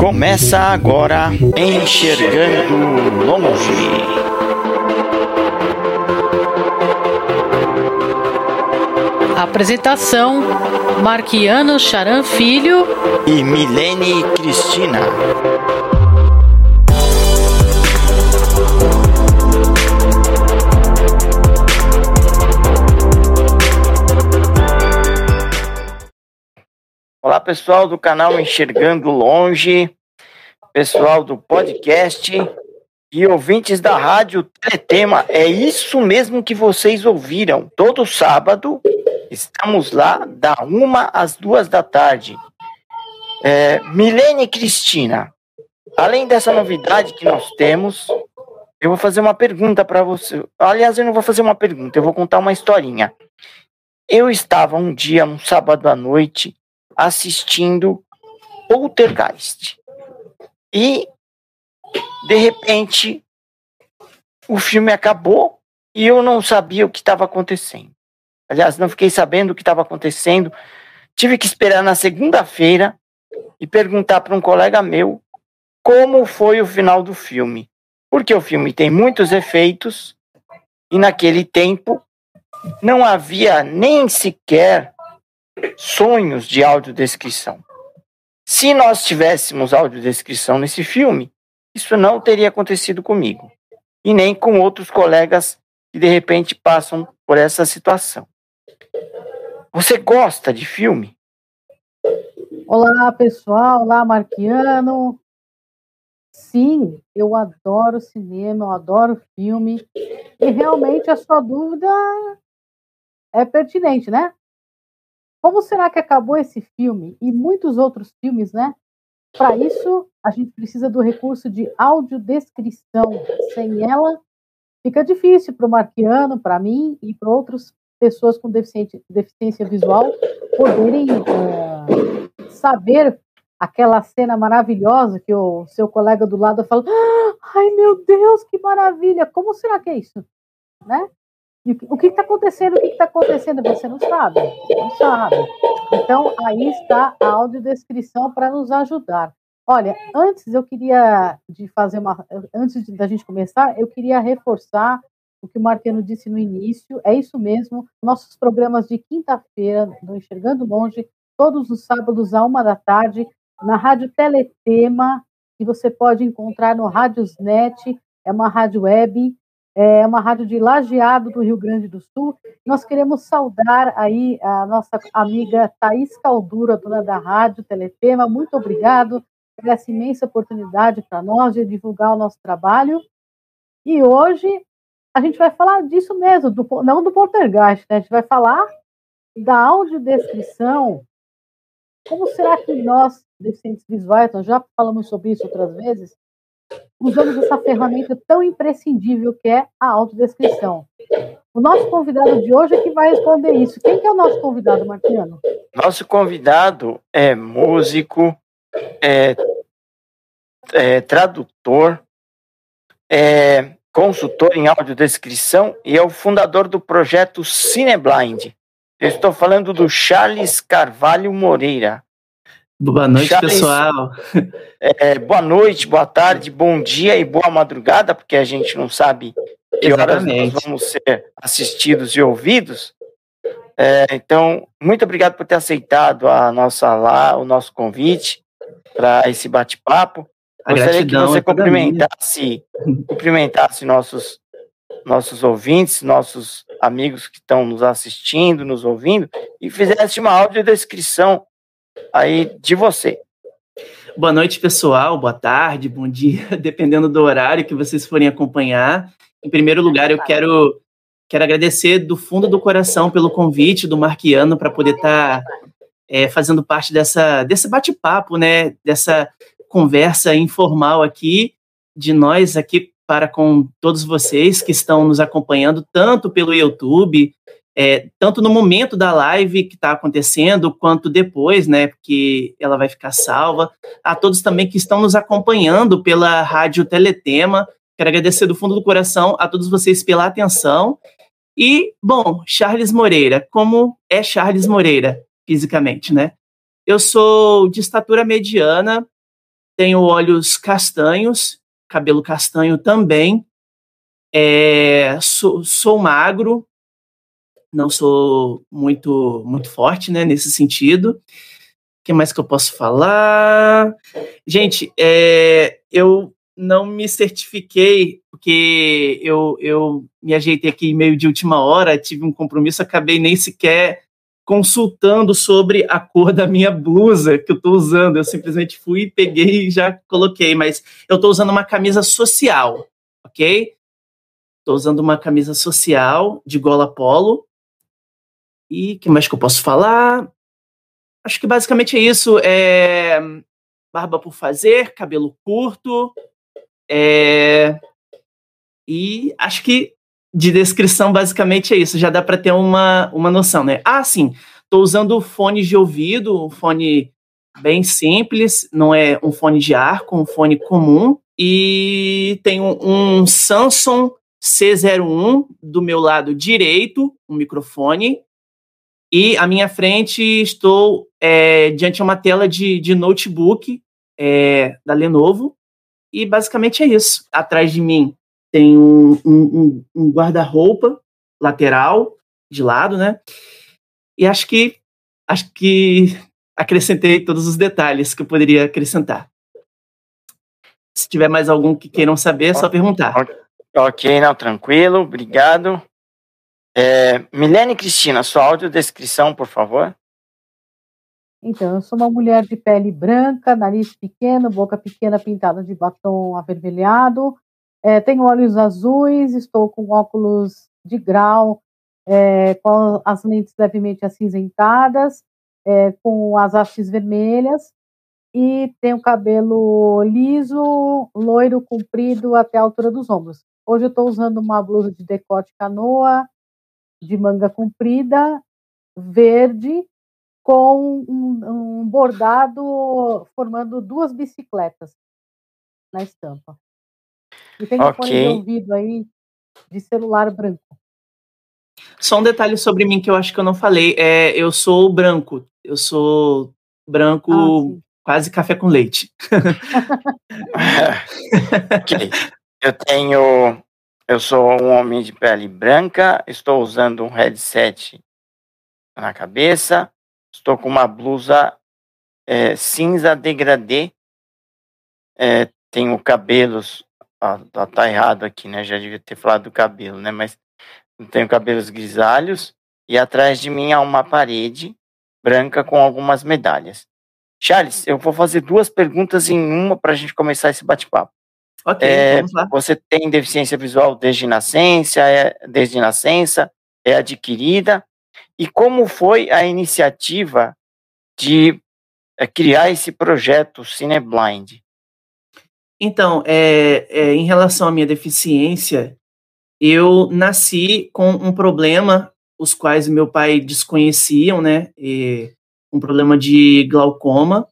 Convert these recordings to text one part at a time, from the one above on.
Começa agora Enxergando Longe. Apresentação: Marquiano Charan Filho e Milene Cristina. Pessoal do canal Enxergando Longe, pessoal do podcast e ouvintes da rádio Teletema. É isso mesmo que vocês ouviram. Todo sábado estamos lá da uma às duas da tarde. É, Milene Cristina, além dessa novidade que nós temos, eu vou fazer uma pergunta para você. Aliás, eu não vou fazer uma pergunta, eu vou contar uma historinha. Eu estava um dia, um sábado à noite, assistindo Poltergeist. E, de repente, o filme acabou e eu não sabia o que estava acontecendo. Aliás, não fiquei sabendo o que estava acontecendo. Tive que esperar na segunda-feira e perguntar para um colega meu como foi o final do filme. Porque o filme tem muitos efeitos e naquele tempo não havia nem sequer sonhos de audiodescrição. Se nós tivéssemos audiodescrição nesse filme, isso não teria acontecido comigo. E nem com outros colegas que de repente passam por essa situação. Você gosta de filme? Olá, pessoal. Olá, Marquiano. Sim, eu adoro cinema, eu adoro filme. E realmente a sua dúvida é pertinente, né? Como será que acabou esse filme e muitos outros filmes, né? Para isso, a gente precisa do recurso de audiodescrição. Sem ela, fica difícil para o Marquiano, para mim e para outras pessoas com deficiência visual poderem uh, saber aquela cena maravilhosa que o seu colega do lado fala: Ai meu Deus, que maravilha! Como será que é isso? Né? O que está acontecendo? O que está acontecendo? Você não sabe. Não sabe. Então, aí está a audiodescrição para nos ajudar. Olha, antes eu queria de fazer uma. Antes da gente começar, eu queria reforçar o que o Martiano disse no início. É isso mesmo. Nossos programas de quinta-feira, do Enxergando Longe, todos os sábados, à uma da tarde, na Rádio Teletema, que você pode encontrar no Rádiosnet, é uma rádio web é uma rádio de Lajeado do Rio Grande do Sul. Nós queremos saudar aí a nossa amiga Thaís Caldura, dona da rádio Teletema. Muito obrigado por essa imensa oportunidade para nós de divulgar o nosso trabalho. E hoje a gente vai falar disso mesmo, do, não do poltergeist, né? a gente vai falar da audiodescrição. Como será que nós, deficientes visuais, nós já falamos sobre isso outras vezes, usamos essa ferramenta tão imprescindível que é a autodescrição. O nosso convidado de hoje é que vai responder isso. Quem que é o nosso convidado, Martiano? Nosso convidado é músico, é, é tradutor, é consultor em audiodescrição e é o fundador do projeto Cineblind. Eu estou falando do Charles Carvalho Moreira. Boa noite, Charles, pessoal. É, boa noite, boa tarde, bom dia e boa madrugada, porque a gente não sabe que Exatamente. horas nós vamos ser assistidos e ouvidos. É, então, muito obrigado por ter aceitado a nossa lá, o nosso convite para esse bate-papo. Gostaria que você é cumprimentasse, cumprimentasse nossos, nossos ouvintes, nossos amigos que estão nos assistindo, nos ouvindo, e fizesse uma audiodescrição aí de você. Boa noite, pessoal. Boa tarde, bom dia, dependendo do horário que vocês forem acompanhar. Em primeiro lugar, eu quero, quero agradecer do fundo do coração pelo convite do Marquiano para poder estar tá, é, fazendo parte dessa, desse bate-papo, né? Dessa conversa informal aqui, de nós aqui para com todos vocês que estão nos acompanhando, tanto pelo YouTube, é, tanto no momento da live que está acontecendo, quanto depois, né, porque ela vai ficar salva. A todos também que estão nos acompanhando pela Rádio Teletema, quero agradecer do fundo do coração a todos vocês pela atenção. E, bom, Charles Moreira, como é Charles Moreira, fisicamente, né? Eu sou de estatura mediana, tenho olhos castanhos, cabelo castanho também. É, sou, sou magro, não sou muito muito forte, né, nesse sentido. O que mais que eu posso falar? Gente, é, eu não me certifiquei, porque eu, eu me ajeitei aqui meio de última hora, tive um compromisso, acabei nem sequer consultando sobre a cor da minha blusa que eu estou usando. Eu simplesmente fui, peguei e já coloquei, mas eu estou usando uma camisa social, ok? Estou usando uma camisa social de gola polo. E que mais que eu posso falar? Acho que basicamente é isso. É barba por fazer, cabelo curto, é... E acho que de descrição basicamente é isso, já dá para ter uma, uma noção, né? Ah, sim, estou usando fones de ouvido, um fone bem simples, não é um fone de ar, com um fone comum, e tenho um Samsung C01 do meu lado direito, um microfone, e à minha frente estou é, diante de uma tela de, de notebook é, da Lenovo, e basicamente é isso. Atrás de mim tem um, um, um guarda-roupa lateral, de lado, né? E acho que acho que acrescentei todos os detalhes que eu poderia acrescentar. Se tiver mais algum que queiram saber, é só perguntar. Ok, não, tranquilo, obrigado. É, Milene Cristina, sua audiodescrição, por favor. Então, eu sou uma mulher de pele branca, nariz pequeno, boca pequena pintada de batom avermelhado, é, tenho olhos azuis, estou com óculos de grau, é, com as lentes levemente acinzentadas, é, com as hastes vermelhas, e tenho cabelo liso, loiro, comprido até a altura dos ombros. Hoje eu estou usando uma blusa de decote canoa, de manga comprida, verde, com um, um bordado formando duas bicicletas na estampa. E tem okay. fone de ouvido aí de celular branco. Só um detalhe sobre mim que eu acho que eu não falei. É, eu sou branco. Eu sou branco, ah, quase café com leite. ok. Eu tenho. Eu sou um homem de pele branca. Estou usando um headset na cabeça. Estou com uma blusa é, cinza degradê. É, tenho cabelos. Ah, tá, errado aqui, né? Já devia ter falado do cabelo, né? Mas tenho cabelos grisalhos. E atrás de mim há uma parede branca com algumas medalhas. Charles, eu vou fazer duas perguntas em uma para a gente começar esse bate-papo. Ok, é, vamos lá. Você tem deficiência visual desde nascença, é, desde nascença, é adquirida e como foi a iniciativa de é, criar esse projeto Cineblind? Então, é, é, em relação à minha deficiência, eu nasci com um problema, os quais meu pai desconheciam, né? Um problema de glaucoma,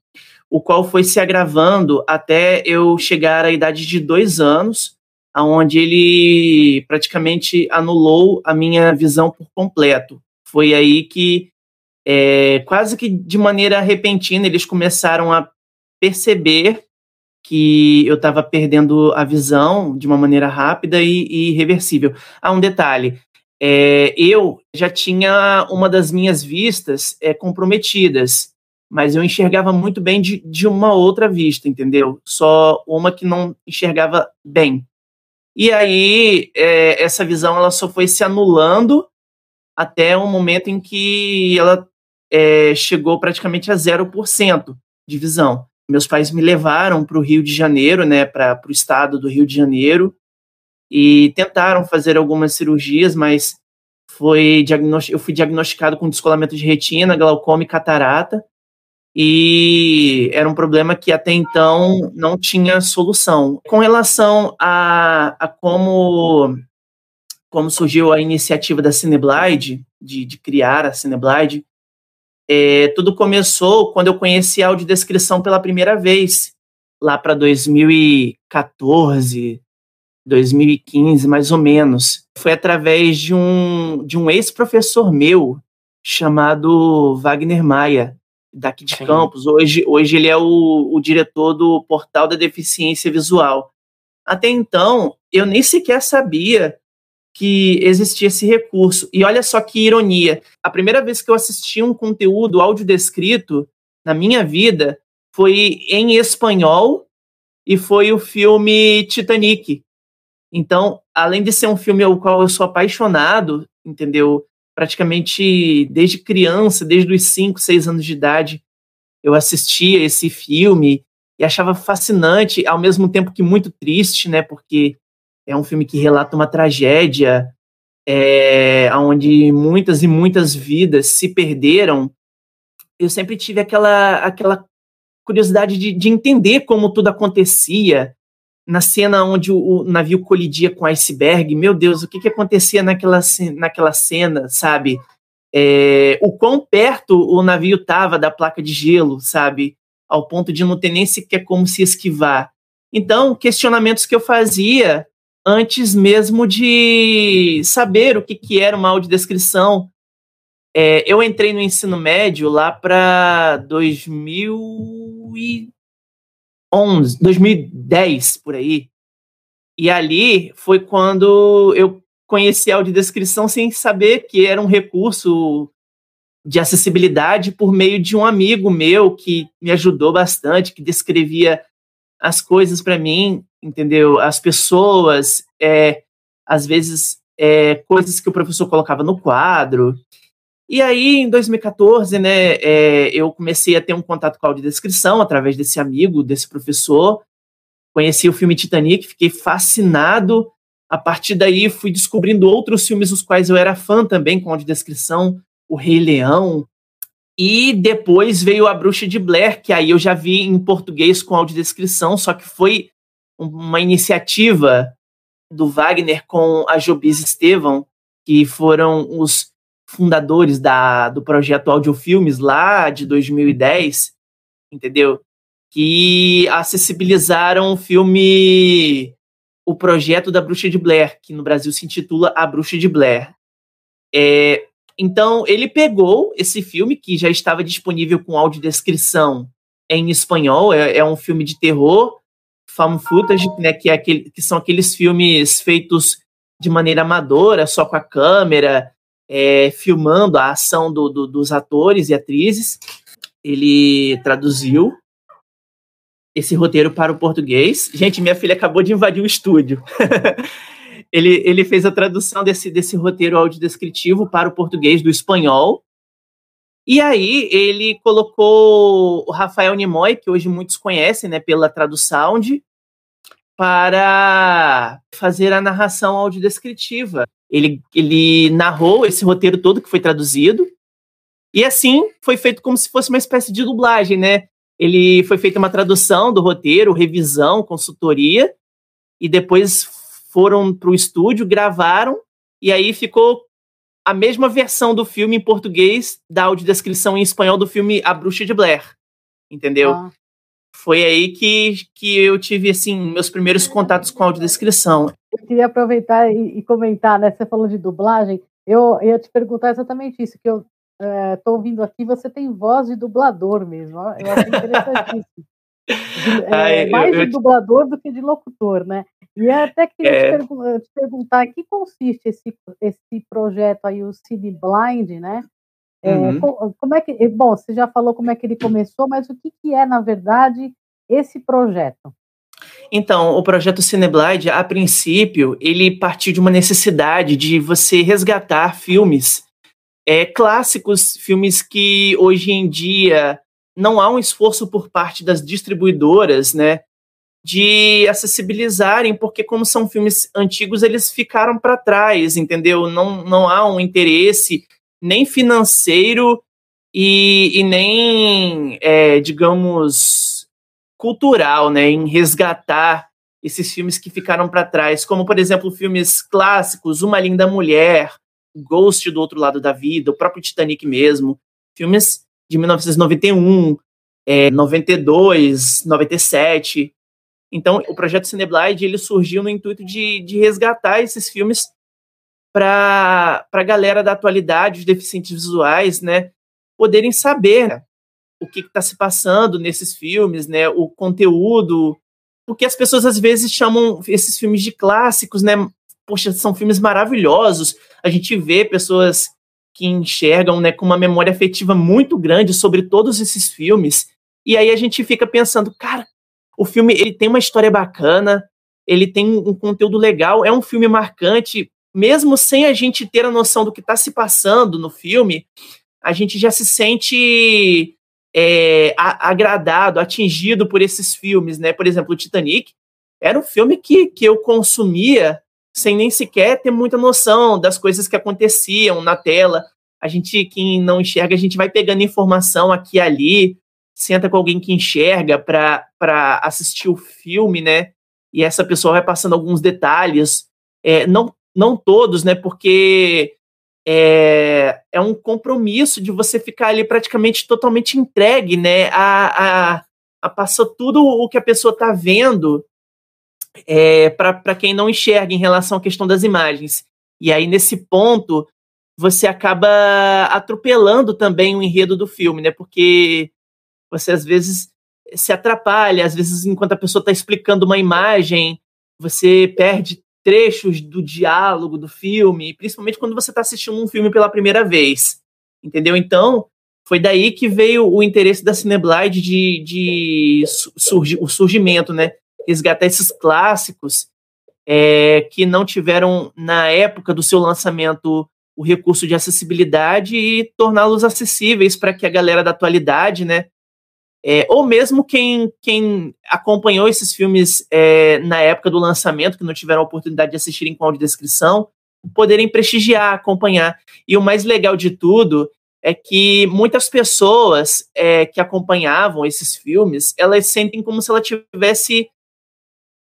o qual foi se agravando até eu chegar à idade de dois anos, aonde ele praticamente anulou a minha visão por completo. Foi aí que, é, quase que de maneira repentina, eles começaram a perceber que eu estava perdendo a visão de uma maneira rápida e, e irreversível. Ah, um detalhe. É, eu já tinha uma das minhas vistas é, comprometidas, mas eu enxergava muito bem de, de uma outra vista, entendeu? Só uma que não enxergava bem. E aí, é, essa visão ela só foi se anulando até o momento em que ela é, chegou praticamente a 0% de visão. Meus pais me levaram para o Rio de Janeiro, né, para o estado do Rio de Janeiro, e tentaram fazer algumas cirurgias, mas foi eu fui diagnosticado com descolamento de retina, glaucoma e catarata, e era um problema que até então não tinha solução. Com relação a, a como como surgiu a iniciativa da Cineblide, de, de criar a Cineblide, é, tudo começou quando eu conheci a audiodescrição pela primeira vez, lá para 2014, 2015, mais ou menos. Foi através de um, de um ex-professor meu, chamado Wagner Maia. Daqui de Sim. Campos. Hoje, hoje ele é o, o diretor do Portal da Deficiência Visual. Até então, eu nem sequer sabia que existia esse recurso. E olha só que ironia. A primeira vez que eu assisti um conteúdo audiodescrito na minha vida foi em espanhol e foi o filme Titanic. Então, além de ser um filme ao qual eu sou apaixonado, entendeu? Praticamente desde criança, desde os 5, 6 anos de idade, eu assistia esse filme e achava fascinante, ao mesmo tempo que muito triste, né? Porque é um filme que relata uma tragédia, é, onde muitas e muitas vidas se perderam. Eu sempre tive aquela, aquela curiosidade de, de entender como tudo acontecia, na cena onde o, navio colidia com o iceberg, meu Deus, o que, que acontecia naquela, naquela cena, sabe? É, o quão perto o navio estava da placa de gelo, sabe? Ao ponto de não ter nem sequer como se esquivar. Então, questionamentos que eu fazia antes mesmo de saber o que, que era uma audiodescrição. É, eu entrei no ensino médio lá para 2000 e 2011, 2010 por aí. E ali foi quando eu conheci a audiodescrição sem saber que era um recurso de acessibilidade por meio de um amigo meu que me ajudou bastante, que descrevia as coisas para mim, entendeu? As pessoas, é, às vezes, é, coisas que o professor colocava no quadro. E aí, em 2014, né, é, eu comecei a ter um contato com a audiodescrição através desse amigo, desse professor. Conheci o filme Titanic, fiquei fascinado. A partir daí, fui descobrindo outros filmes dos quais eu era fã também, com audiodescrição, O Rei Leão. E depois veio A Bruxa de Blair, que aí eu já vi em português com audiodescrição, só que foi uma iniciativa do Wagner com a Jobis Estevam, que foram os fundadores da, do projeto Audiofilmes lá de 2010, entendeu? Que acessibilizaram o filme O Projeto da Bruxa de Blair, que no Brasil se intitula A Bruxa de Blair. É, então, ele pegou esse filme, que já estava disponível com audiodescrição em espanhol, é, é um filme de terror, found footage, né, que, é aquele, que são aqueles filmes feitos de maneira amadora, só com a câmera, é, filmando a ação do, do, dos atores e atrizes. Ele traduziu esse roteiro para o português. Gente, minha filha acabou de invadir o estúdio. ele, ele fez a tradução desse, desse roteiro audiodescritivo para o português do espanhol. E aí ele colocou o Rafael Nimoy, que hoje muitos conhecem, né, pela tradução, para fazer a narração audiodescritiva. Ele, ele narrou esse roteiro todo que foi traduzido. E assim foi feito como se fosse uma espécie de dublagem, né? Ele foi feita uma tradução do roteiro, revisão, consultoria, e depois foram para o estúdio, gravaram, e aí ficou a mesma versão do filme em português da audiodescrição em espanhol do filme A Bruxa de Blair. Entendeu? Ah foi aí que, que eu tive, assim, meus primeiros contatos com audiodescrição. Eu queria aproveitar e, e comentar, né? Você falou de dublagem. Eu ia te perguntar exatamente isso, que eu estou é, ouvindo aqui, você tem voz de dublador mesmo. Eu acho interessantíssimo. De, é, Ai, mais eu, de dublador do que de locutor, né? E até queria é... te, pergu te, perguntar que consiste esse, esse projeto aí, o Cine Blind, né? É, uhum. como é que, bom, você já falou como é que ele começou, mas o que, que é, na verdade, esse projeto? Então, o projeto Cineblade, a princípio, ele partiu de uma necessidade de você resgatar filmes é, clássicos, filmes que hoje em dia não há um esforço por parte das distribuidoras, né, de acessibilizarem, porque como são filmes antigos, eles ficaram para trás, entendeu? Não, não há um interesse nem financeiro e, e nem, é, digamos, cultural, né, em resgatar esses filmes que ficaram para trás, como, por exemplo, filmes clássicos, Uma Linda Mulher, Ghost do Outro Lado da Vida, o próprio Titanic mesmo, filmes de 1991, é, 92, 97. Então, o projeto Cineblide ele surgiu no intuito de, de resgatar esses filmes para a galera da atualidade, os deficientes visuais, né, poderem saber o que está se passando nesses filmes, né? O conteúdo, porque as pessoas às vezes chamam esses filmes de clássicos, né? Poxa, são filmes maravilhosos. A gente vê pessoas que enxergam, né, com uma memória afetiva muito grande sobre todos esses filmes. E aí a gente fica pensando, cara, o filme ele tem uma história bacana, ele tem um conteúdo legal, é um filme marcante, mesmo sem a gente ter a noção do que está se passando no filme, a gente já se sente é, agradado, atingido por esses filmes, né? Por exemplo, o Titanic era um filme que, que eu consumia sem nem sequer ter muita noção das coisas que aconteciam na tela. A gente, quem não enxerga, a gente vai pegando informação aqui e ali, senta com alguém que enxerga para assistir o filme, né? E essa pessoa vai passando alguns detalhes, é, não, não todos, né? Porque é, é um compromisso de você ficar ali praticamente totalmente entregue, né? A, a, a passar tudo o que a pessoa está vendo é, para quem não enxerga em relação à questão das imagens. E aí, nesse ponto, você acaba atropelando também o enredo do filme, né? Porque você às vezes se atrapalha, às vezes, enquanto a pessoa está explicando uma imagem, você perde trechos do diálogo do filme, principalmente quando você está assistindo um filme pela primeira vez. Entendeu? Então, foi daí que veio o interesse da Cineblide de, de surgi, o surgimento, né? resgatar esses clássicos é, que não tiveram, na época do seu lançamento, o recurso de acessibilidade e torná-los acessíveis para que a galera da atualidade, né, é, ou mesmo quem, quem acompanhou esses filmes é, na época do lançamento, que não tiveram a oportunidade de assistirem com audiodescrição, poderem prestigiar, acompanhar. E o mais legal de tudo é que muitas pessoas é, que acompanhavam esses filmes, elas sentem como se ela tivesse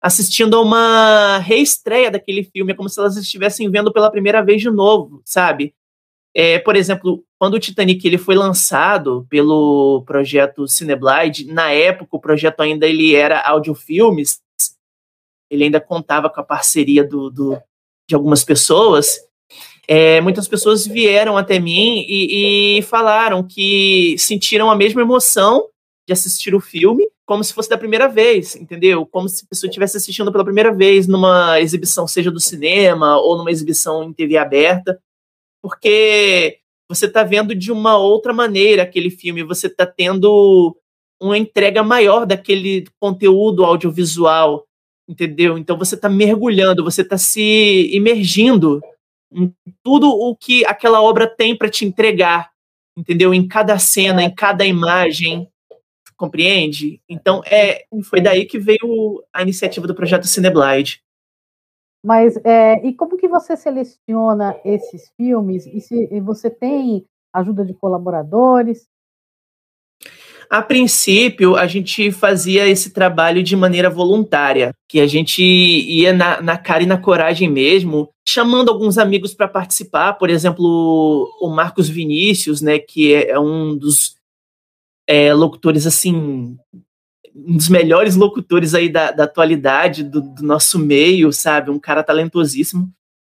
assistindo a uma reestreia daquele filme, é como se elas estivessem vendo pela primeira vez de novo, sabe? É, por exemplo, quando o Titanic ele foi lançado pelo projeto Cineblide, na época o projeto ainda ele era audiofilmes, ele ainda contava com a parceria do, do de algumas pessoas. É, muitas pessoas vieram até mim e, e falaram que sentiram a mesma emoção de assistir o filme como se fosse da primeira vez, entendeu? Como se a pessoa estivesse assistindo pela primeira vez numa exibição, seja do cinema ou numa exibição em TV aberta, porque você está vendo de uma outra maneira aquele filme, você está tendo uma entrega maior daquele conteúdo audiovisual, entendeu? Então você está mergulhando, você está se imergindo em tudo o que aquela obra tem para te entregar, entendeu? Em cada cena, em cada imagem, compreende? Então, é, foi daí que veio a iniciativa do projeto Cineblide. Mas, é, e como que você seleciona esses filmes? E se e você tem ajuda de colaboradores? A princípio, a gente fazia esse trabalho de maneira voluntária, que a gente ia na, na cara e na coragem mesmo, chamando alguns amigos para participar, por exemplo, o Marcos Vinícius, né, que é, um dos é, locutores assim um dos melhores locutores aí da, da atualidade do, do, nosso meio, sabe? Um cara talentosíssimo.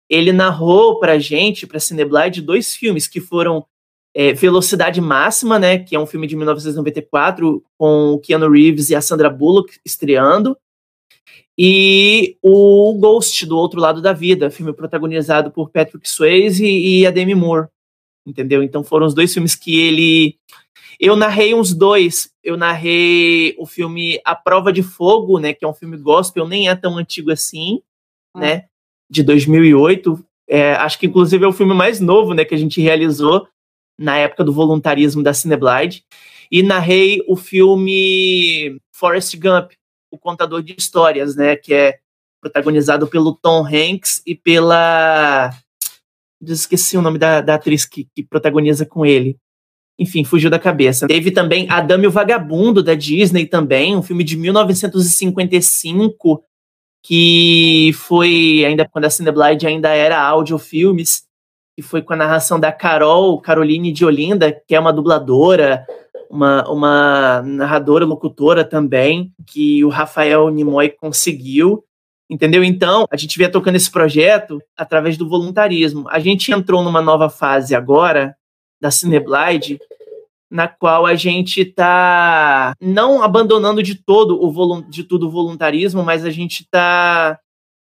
Ele narrou pra gente, pra Cineblide, dois filmes que foram é, Velocidade Máxima, né? Que é um filme de 1994, com o Keanu Reeves e a Sandra Bullock estreando. E o Ghost, do Outro Lado da Vida, filme protagonizado por Patrick Swayze e a Demi Moore. Entendeu? Então foram os dois filmes que ele eu narrei uns dois. Eu narrei o filme A Prova de Fogo, né, que é um filme gospel, nem é tão antigo assim, ah. né, de 2008. É, acho que inclusive é o filme mais novo, né, que a gente realizou na época do voluntarismo da Cineblide. E narrei o filme Forrest Gump, o contador de histórias, né, que é protagonizado pelo Tom Hanks e pela esqueci o nome da, da atriz que, que protagoniza com ele enfim, fugiu da cabeça. Teve também Adame o Vagabundo, da Disney também, um filme de 1955, que foi, ainda quando a Cineblide ainda era audiofilmes, e foi com a narração da Carol, Caroline de Olinda, que é uma dubladora, uma, uma narradora, locutora também, que o Rafael Nimoy conseguiu. Entendeu? Então, a gente via tocando esse projeto através do voluntarismo. A gente entrou numa nova fase agora, da Cineblide, na qual a gente está não abandonando de todo o de tudo o voluntarismo, mas a gente está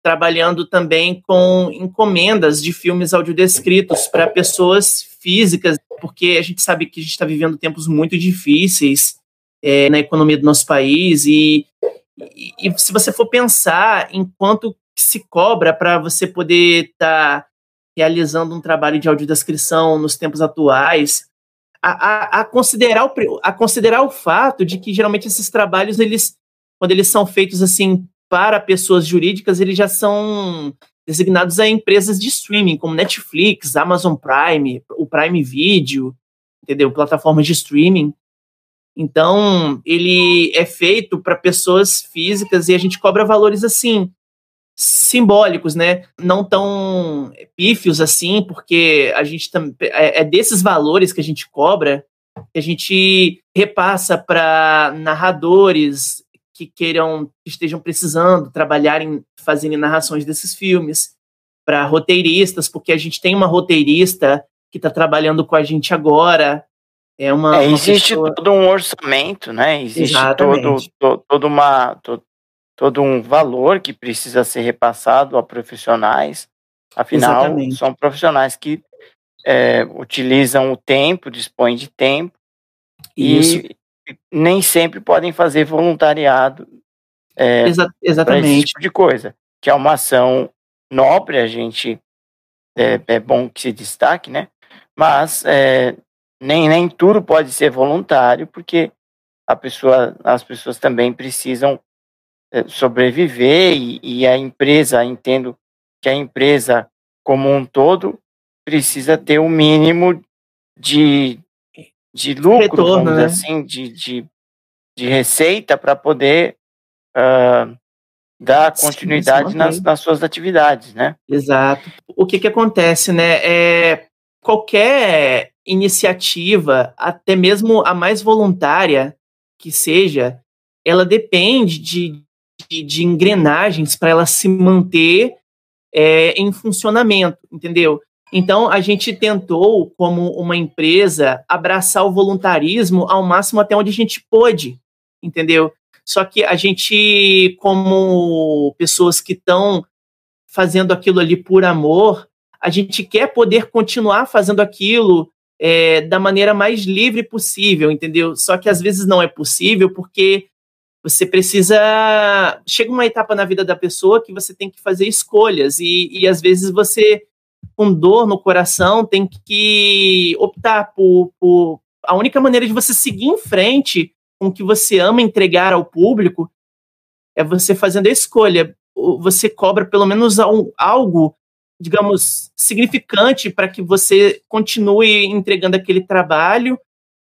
trabalhando também com encomendas de filmes audiodescritos para pessoas físicas, porque a gente sabe que a gente está vivendo tempos muito difíceis é, na economia do nosso país e, e, e, se você for pensar em quanto se cobra para você poder estar tá realizando um trabalho de audiodescrição nos tempos atuais, a, a, a, considerar o, a considerar o fato de que geralmente esses trabalhos, eles, quando eles são feitos assim para pessoas jurídicas, eles já são designados a empresas de streaming, como Netflix, Amazon Prime, o Prime Video, entendeu? Plataformas de streaming. Então, ele é feito para pessoas físicas e a gente cobra valores assim simbólicos, né? Não tão pífios assim, porque a gente é, é desses valores que a gente cobra que a gente repassa para narradores, que queiram, que estejam precisando trabalhar em fazendo narrações desses filmes, para roteiristas, porque a gente tem uma roteirista que está trabalhando com a gente agora. É uma, é, existe pessoa... todo um orçamento, né? Existe todo, todo, todo, uma, todo, todo um valor que precisa ser repassado a profissionais. Afinal, Exatamente. são profissionais que é, utilizam o tempo, dispõem de tempo. Isso. E nem sempre podem fazer voluntariado é, Exa exatamente esse tipo de coisa, que é uma ação nobre, a gente é, é bom que se destaque, né? Mas é, nem, nem tudo pode ser voluntário, porque a pessoa, as pessoas também precisam sobreviver e, e a empresa, entendo que a empresa como um todo precisa ter o um mínimo de, de lucro, Retorno, né? assim, de, de, de receita para poder uh, dar continuidade sim, nas, nas, suas atividades, né? Exato. O que que acontece, né? É, qualquer iniciativa, até mesmo a mais voluntária que seja, ela depende de, de, de engrenagens para ela se manter é, em funcionamento, entendeu? Então, a gente tentou, como uma empresa, abraçar o voluntarismo ao máximo até onde a gente pôde, entendeu? Só que a gente, como pessoas que estão fazendo aquilo ali por amor, a gente quer poder continuar fazendo aquilo é, da maneira mais livre possível, entendeu? Só que às vezes não é possível porque você precisa. Chega uma etapa na vida da pessoa que você tem que fazer escolhas, e, e às vezes você com dor no coração, tem que optar por, por a única maneira de você seguir em frente com o que você ama entregar ao público é você fazendo a escolha. Você cobra pelo menos algo, digamos, significante para que você continue entregando aquele trabalho,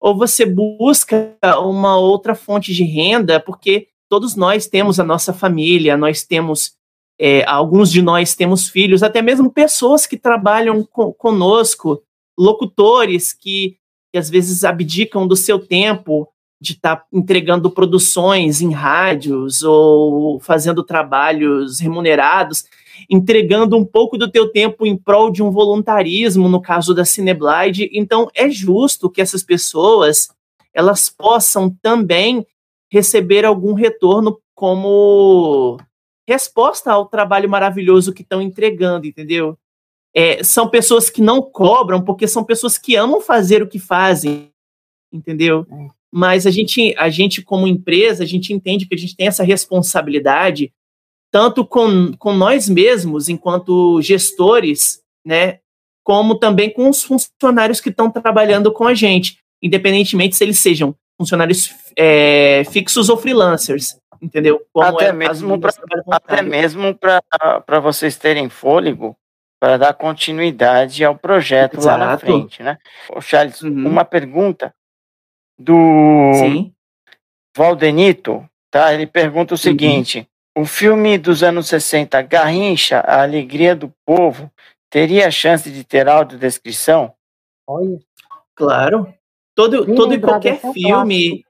ou você busca uma outra fonte de renda, porque todos nós temos a nossa família, nós temos é, alguns de nós temos filhos, até mesmo pessoas que trabalham co conosco, locutores que, que, às vezes abdicam do seu tempo de estar tá entregando produções em rádios ou fazendo trabalhos remunerados, entregando um pouco do teu tempo em prol de um voluntarismo, no caso da Cineblide. Então, é justo que essas pessoas elas possam também receber algum retorno como resposta ao trabalho maravilhoso que estão entregando, entendeu? É, são pessoas que não cobram porque são pessoas que amam fazer o que fazem, entendeu? É. Mas a gente, a gente como empresa, a gente entende que a gente tem essa responsabilidade tanto com, com nós mesmos, enquanto gestores, né, como também com os funcionários que estão trabalhando com a gente, independentemente se eles sejam funcionários é, fixos ou freelancers entendeu? Como até é mesmo pra, até mesmo para vocês terem fôlego para dar continuidade ao projeto Exato. lá na frente, né? Ô Charles, uhum. uma pergunta do Sim. Valdenito, tá? Ele pergunta o uhum. seguinte. O filme dos anos 60, Garrincha, a alegria do povo, teria chance de ter audiodescrição? Olha. Claro. Todo, todo e qualquer filme,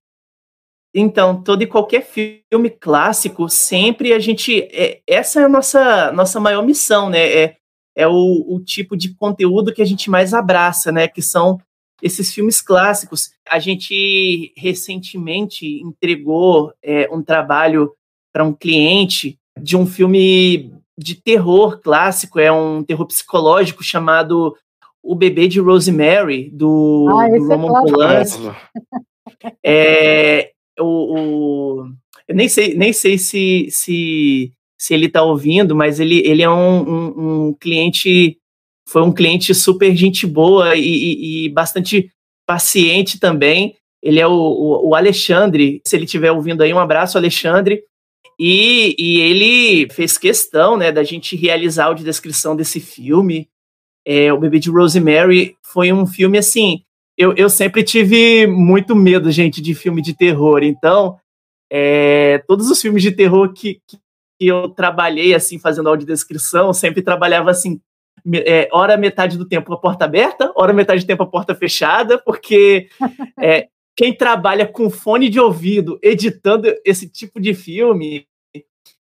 então, todo e qualquer filme clássico, sempre a gente. É, essa é a nossa, nossa maior missão, né? É, é o, o tipo de conteúdo que a gente mais abraça, né? Que são esses filmes clássicos. A gente recentemente entregou é, um trabalho para um cliente de um filme de terror clássico, é um terror psicológico chamado O Bebê de Rosemary, do, Ah, do é Roman clássico. Polanski. É, o, o- eu nem sei, nem sei se, se, se ele está ouvindo, mas ele, ele é um, um- um cliente, foi um cliente super gente boa e, e- e bastante paciente também. Ele é o, o, o Alexandre, se ele estiver ouvindo aí, um abraço, Alexandre. E, e ele fez questão né, da gente realizar a audiodescrição desse filme. É, o Bebê de Rosemary foi um filme assim. Eu, eu sempre tive muito medo, gente, de filme de terror. Então, é, todos os filmes de terror que, que, eu trabalhei, assim, fazendo audiodescrição, sempre trabalhava assim, é, hora metade do tempo a porta aberta, hora metade do tempo a porta fechada, porque é, quem trabalha com fone de ouvido editando esse tipo de filme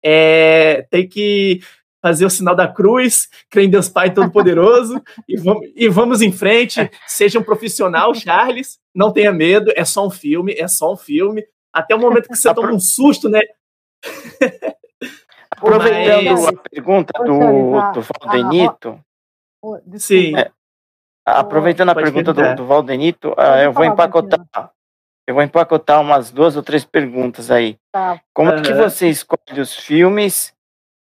é, tem que fazer o sinal da cruz, crer em Deus Pai Todo-Poderoso e, vamos, e vamos em frente. Seja um profissional, Charles, não tenha medo, é só um filme, é só um filme. Até o momento que você toma um susto, né? Aproveitando Mas- a pergunta do, do Valdenito, Ô, desculpa. Sim. É, aproveitando a Pode pergunta do, do Valdenito, ah, eu vou empacotar. Eu vou empacotar umas duas ou três perguntas aí. Tá. Como é que você escolhe os filmes?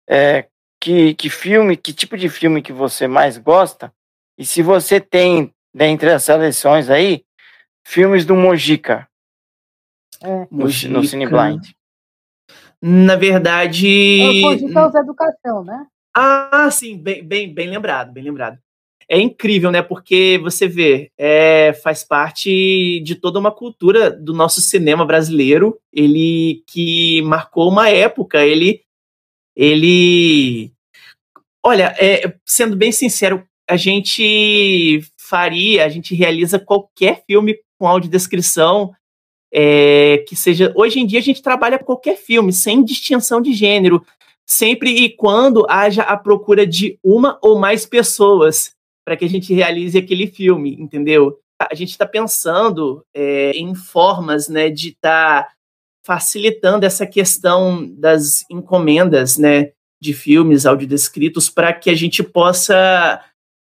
É, que, que filme, que tipo de filme que você mais gosta? E se você tem, dentre as seleções aí, filmes do Mojica É. no, no Mojica. Cine Blind. Na verdade. O Cogitão é educação, né? Ah, sim, bem, bem, bem lembrado, bem lembrado. É incrível, né? Porque você vê, é, faz parte de toda uma cultura do nosso cinema brasileiro. Ele que marcou uma época. Ele, ele, olha, é, sendo bem sincero, a gente faria, a gente realiza qualquer filme com audiodescrição é, que seja. Hoje em dia a gente trabalha qualquer filme sem distinção de gênero sempre e quando haja a procura de uma ou mais pessoas para que a gente realize aquele filme, entendeu? A gente está pensando é, em formas né, de estar facilitando essa questão das encomendas né, de filmes audiodescritos para que a gente possa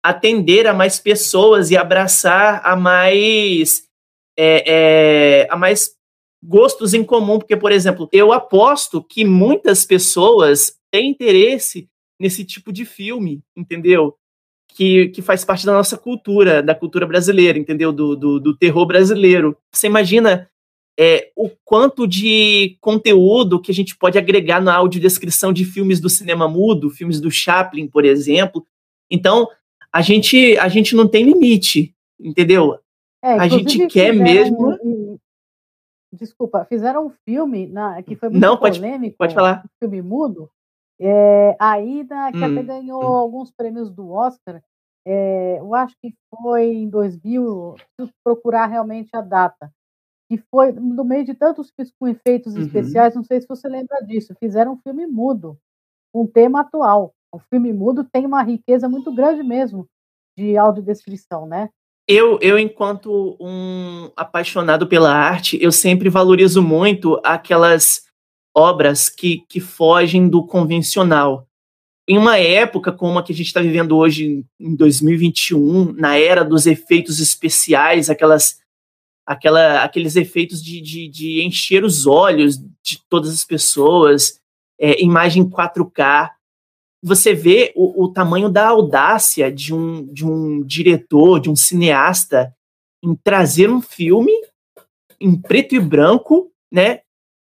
atender a mais pessoas e abraçar a mais é, é, a mais gostos em comum, porque, por exemplo, eu aposto que muitas pessoas têm interesse nesse tipo de filme, entendeu? Que, que faz parte da nossa cultura, da cultura brasileira, entendeu? Do, do, do terror brasileiro. Você imagina é, o quanto de conteúdo que a gente pode agregar na audiodescrição de filmes do cinema mudo, filmes do Chaplin, por exemplo. Então, a gente, a gente não tem limite, entendeu? É, A gente quer fizeram mesmo- um- Desculpa, fizeram um filme na, que foi muito Não, pode- polêmico. pode falar. um filme mudo. É, aí, na, que Hum, até ganhou hum. alguns prêmios do Oscar. é, eu acho que foi em 2000, preciso procurar realmente a data. Que foi no meio de tantos filmes com efeitos Uhum. especiais, não sei se você lembra disso. Fizeram um filme mudo, um tema atual. O filme mudo tem uma riqueza muito grande mesmo de audiodescrição, né? Eu, eu, enquanto um apaixonado pela arte, eu sempre valorizo muito aquelas obras que, que fogem do convencional. Em uma época como a que a gente está vivendo hoje, em 2021, na era dos efeitos especiais, aquelas, aquela, aqueles efeitos de, de, de encher os olhos de todas as pessoas, é, imagem 4K, você vê o, o tamanho da audácia de um, de um diretor, de um cineasta, em trazer um filme em preto e branco, né?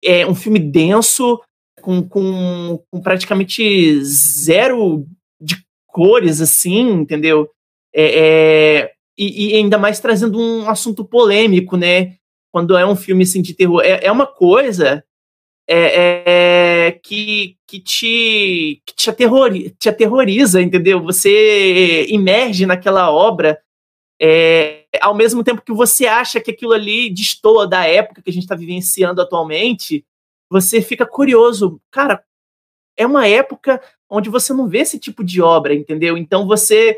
É um filme denso, com, com, com praticamente zero de cores, assim, entendeu? É, é, e, e ainda mais trazendo um assunto polêmico, né? Quando é um filme assim, de terror. É, é uma coisa é, é, que, que, te, que te, aterrori, te aterroriza, entendeu? Você emerge naquela obra é, ao mesmo tempo que você acha que aquilo ali destoa da época que a gente está vivenciando atualmente, você fica curioso. Cara, é uma época onde você não vê esse tipo de obra, entendeu? Então você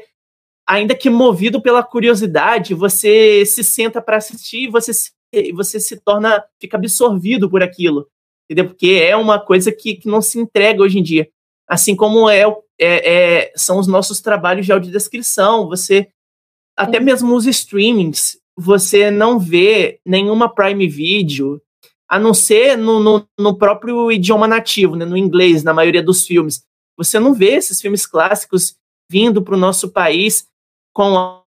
ainda que movido pela curiosidade, você se senta para assistir e você se, você se torna, fica absorvido por aquilo, entendeu? Porque é uma coisa que, que não se entrega hoje em dia. Assim como é, é, é são os nossos trabalhos de audiodescrição, você, até mesmo os streamings, você não vê nenhuma Prime Video, a não ser no, no, no próprio idioma nativo, né, no inglês, na maioria dos filmes. Você não vê esses filmes clássicos vindo para o nosso país com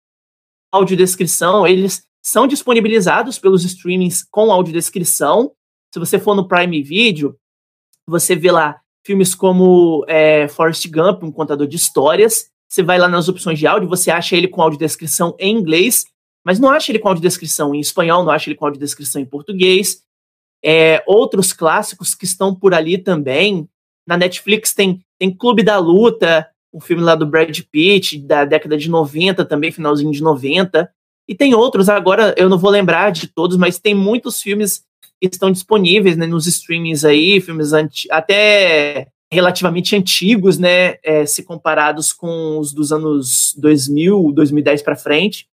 audiodescrição, eles são disponibilizados pelos streamings com audiodescrição. Se você for no Prime Video, você vê lá filmes como é, Forrest Gump, um contador de histórias. Você vai lá nas opções de áudio, você acha ele com audiodescrição em inglês, mas não acha ele com audiodescrição em espanhol, não acha ele com audiodescrição em português. É, outros clássicos que estão por ali também. Na Netflix tem, tem Clube da Luta, um filme lá do Brad Pitt, da década de 90 também, finalzinho de 90. E tem outros, agora eu não vou lembrar de todos, mas tem muitos filmes que estão disponíveis né, nos streamings aí, filmes até relativamente antigos, né, é, se comparados com os dos anos 2000, 2010 para frente,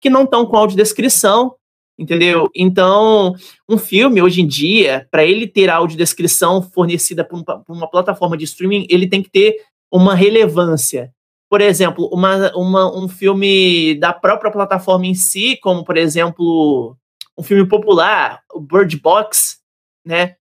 que não estão com audiodescrição, entendeu? Então, um filme, hoje em dia, para ele ter audiodescrição fornecida por, um, por, uma plataforma de streaming, ele tem que ter uma relevância. Por exemplo, uma, uma, um filme da própria plataforma em si, como, por exemplo, um filme popular, o Bird Box, né?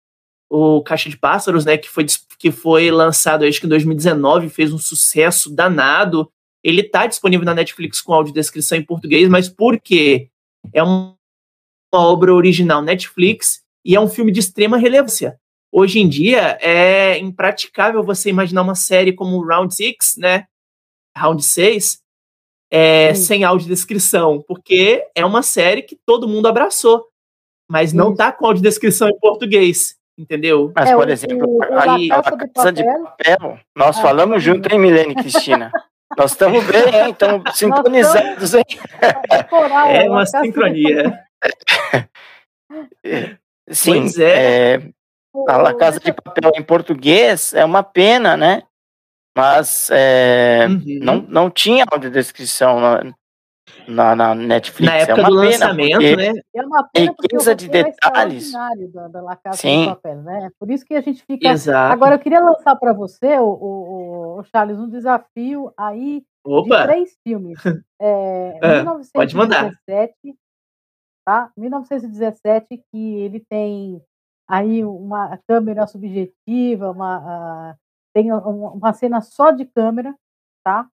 O Caixa de Pássaros, né? Que foi, que foi lançado, acho que em 2019, fez um sucesso danado. Ele está disponível na Netflix com audiodescrição em português, mas por quê? É uma uma obra original Netflix e é um filme de extrema relevância. Hoje em dia é impraticável você imaginar uma série como Round 6, né? Round 6, é, sem audiodescrição, porque é uma série que todo mundo abraçou, mas não está com audiodescrição em português, entendeu? Mas, é, por exemplo, o, o aí, a Casa de Papel, nós ah, falamos junto, hein, Milene e Cristina? Nós estamos bem, hein? Estamos sincronizados, hein? É uma sincronia. Sim, é. é. a La Casa de Papel em português é uma pena, né? Mas é, uhum. não, não tinha audiodescrição na, na, Netflix. Na é época é do lançamento, né? É uma pena riqueza de detalhes. Da, da La Casa Sim. de Papel, né? Por isso que a gente fica. Exato. Agora, eu queria lançar para você, o, o, o, Charles, um desafio aí Opa. de três filmes. É, é, 1917, pode mandar tá? 1917, que ele tem aí uma câmera subjetiva, uma, uh, tem uma cena só de câmera, tá?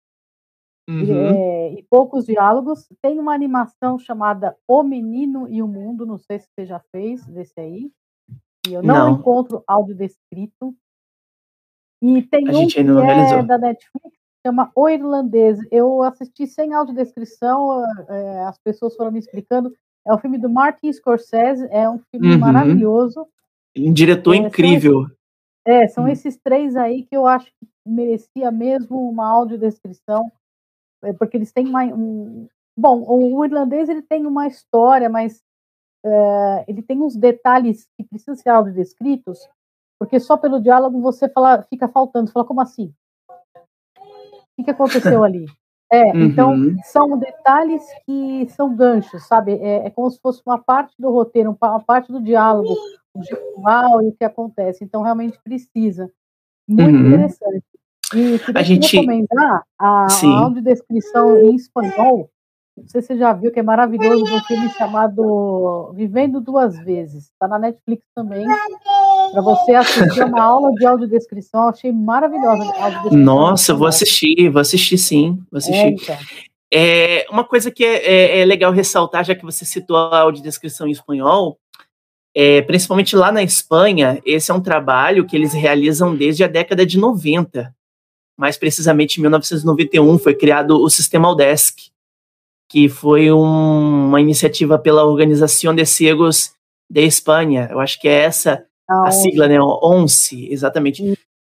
Uhum. É, e poucos diálogos. Tem uma animação chamada O Menino e o Mundo, não sei se você já fez desse aí. E eu não, não. encontro áudio descrito. E tem A um que é da Netflix, chama O Irlandês. Eu assisti sem audiodescrição, é, as pessoas foram me explicando. É o filme do Martin Scorsese, é um filme uhum. maravilhoso. Um diretor é, incrível. São é, são hum. esses três aí que eu acho que merecia mesmo uma audiodescrição, porque eles têm uma, um... Bom, o irlandês ele tem uma história, mas é, ele tem uns detalhes que precisam ser audiodescritos, porque só pelo diálogo você fala, fica faltando. Você fala, como assim? O que, aconteceu ali? É, então, uhum. então são detalhes que são ganchos, sabe? É, é, como se fosse uma parte do roteiro, uma parte do diálogo, o e o que acontece. Então, realmente precisa. Muito uhum. interessante. E queria a gente... recomendar a, a audiodescrição em espanhol. Não sei se você já viu, que é maravilhoso, um filme chamado Vivendo Duas Vezes. Está na Netflix também. Para você assistir uma aula de audiodescrição, eu achei maravilhosa. Nossa, vou assistir, vou assistir sim. Vou assistir. É, então. é uma coisa que é, é, é, legal ressaltar, já que você citou a audiodescrição em espanhol, é, principalmente lá na Espanha, esse é um trabalho que eles realizam desde a década de 90. Mais precisamente em 1991 foi criado o sistema Audesc, que foi um, uma iniciativa pela Organização de Cegos de Espanha. Eu acho que é essa a, a sigla, né? ONCE, exatamente. Hum.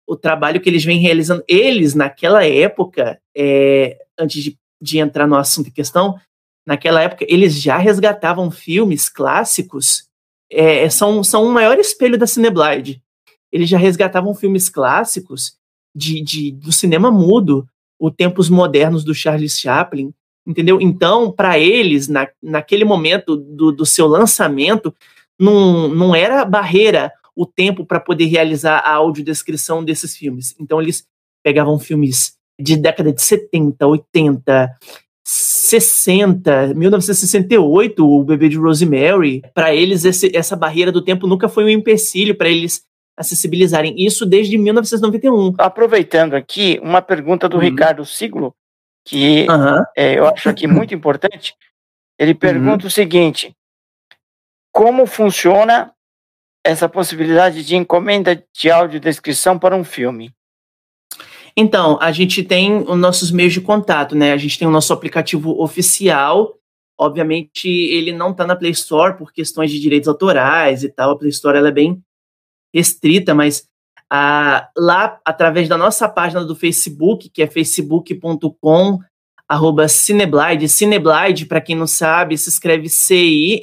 O trabalho que eles vêm realizando. Eles, naquela época, é, antes de, de entrar no assunto em questão, naquela época, eles já resgatavam filmes clássicos. É, são, são o maior espelho da Cineblade. Eles já resgatavam filmes clássicos de, de, do cinema mudo o Tempos Modernos do Charles Chaplin, entendeu? Então, para eles, na, naquele momento do, do seu lançamento, não, não era barreira o tempo para poder realizar a audiodescrição desses filmes. Então, eles pegavam filmes de década de 70, 80, 60, 1968, o bebê de Rosemary, para eles esse, essa barreira do tempo nunca foi um empecilho para eles acessibilizarem isso desde 1991. Aproveitando aqui, uma pergunta do uhum. Ricardo Siglo, que uhum. é, eu acho aqui muito importante. Ele uhum. pergunta uhum. o seguinte: como funciona essa possibilidade de encomenda de audiodescrição para um filme? Então, a gente tem os nossos meios de contato, né? A gente tem o nosso aplicativo oficial. Obviamente, ele não está na Play Store por questões de direitos autorais e tal. A Play Store ela é bem restrita, mas ah, lá, através da nossa página do Facebook, que é facebook.com arroba Cineblide. Cineblide, para quem não sabe, se escreve C-I-N-E-B-L-I-N-D,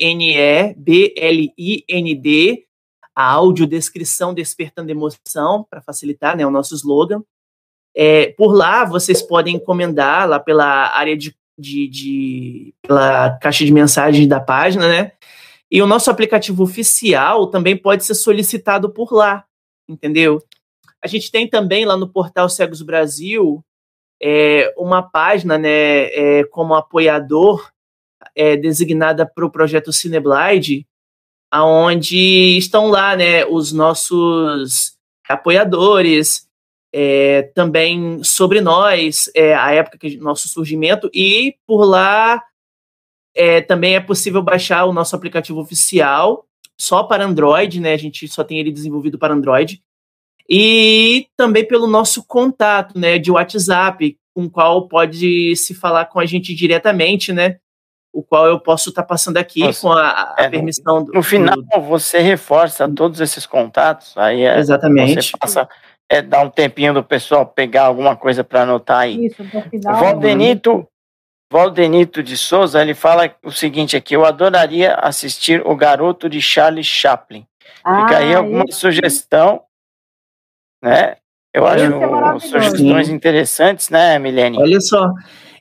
a audiodescrição Despertando Emoção, para facilitar né, o nosso slogan. É, por lá, vocês podem encomendar lá pela área de, de, de, pela caixa de mensagens da página, né? E o nosso aplicativo oficial também pode ser solicitado por lá, entendeu? A gente tem também lá no portal Cegos Brasil é, uma página, né, é, como apoiador é, designada para o projeto Cineblide, aonde estão lá, né, os nossos apoiadores, é, também sobre nós, é, a época do nosso surgimento, e por lá é, também é possível baixar o nosso aplicativo oficial, só para Android, né? A gente só tem ele desenvolvido para Android. E também pelo nosso contato, né, de WhatsApp, com o qual pode se falar com a gente diretamente, né? O qual eu posso estar tá passando aqui Nossa, com a, a é, permissão do. No final, do... você reforça todos esses contatos, aí é, Exatamente. Você passa é, dar um tempinho do pessoal pegar alguma coisa para anotar aí. Isso, no final. Valdenito, Valdenito de Souza, ele fala o seguinte aqui: eu adoraria assistir O Garoto de Charlie Chaplin. Ah, Fica aí alguma esse... sugestão, né? Eu acho é sugestões interessantes, né, Milene? Olha só.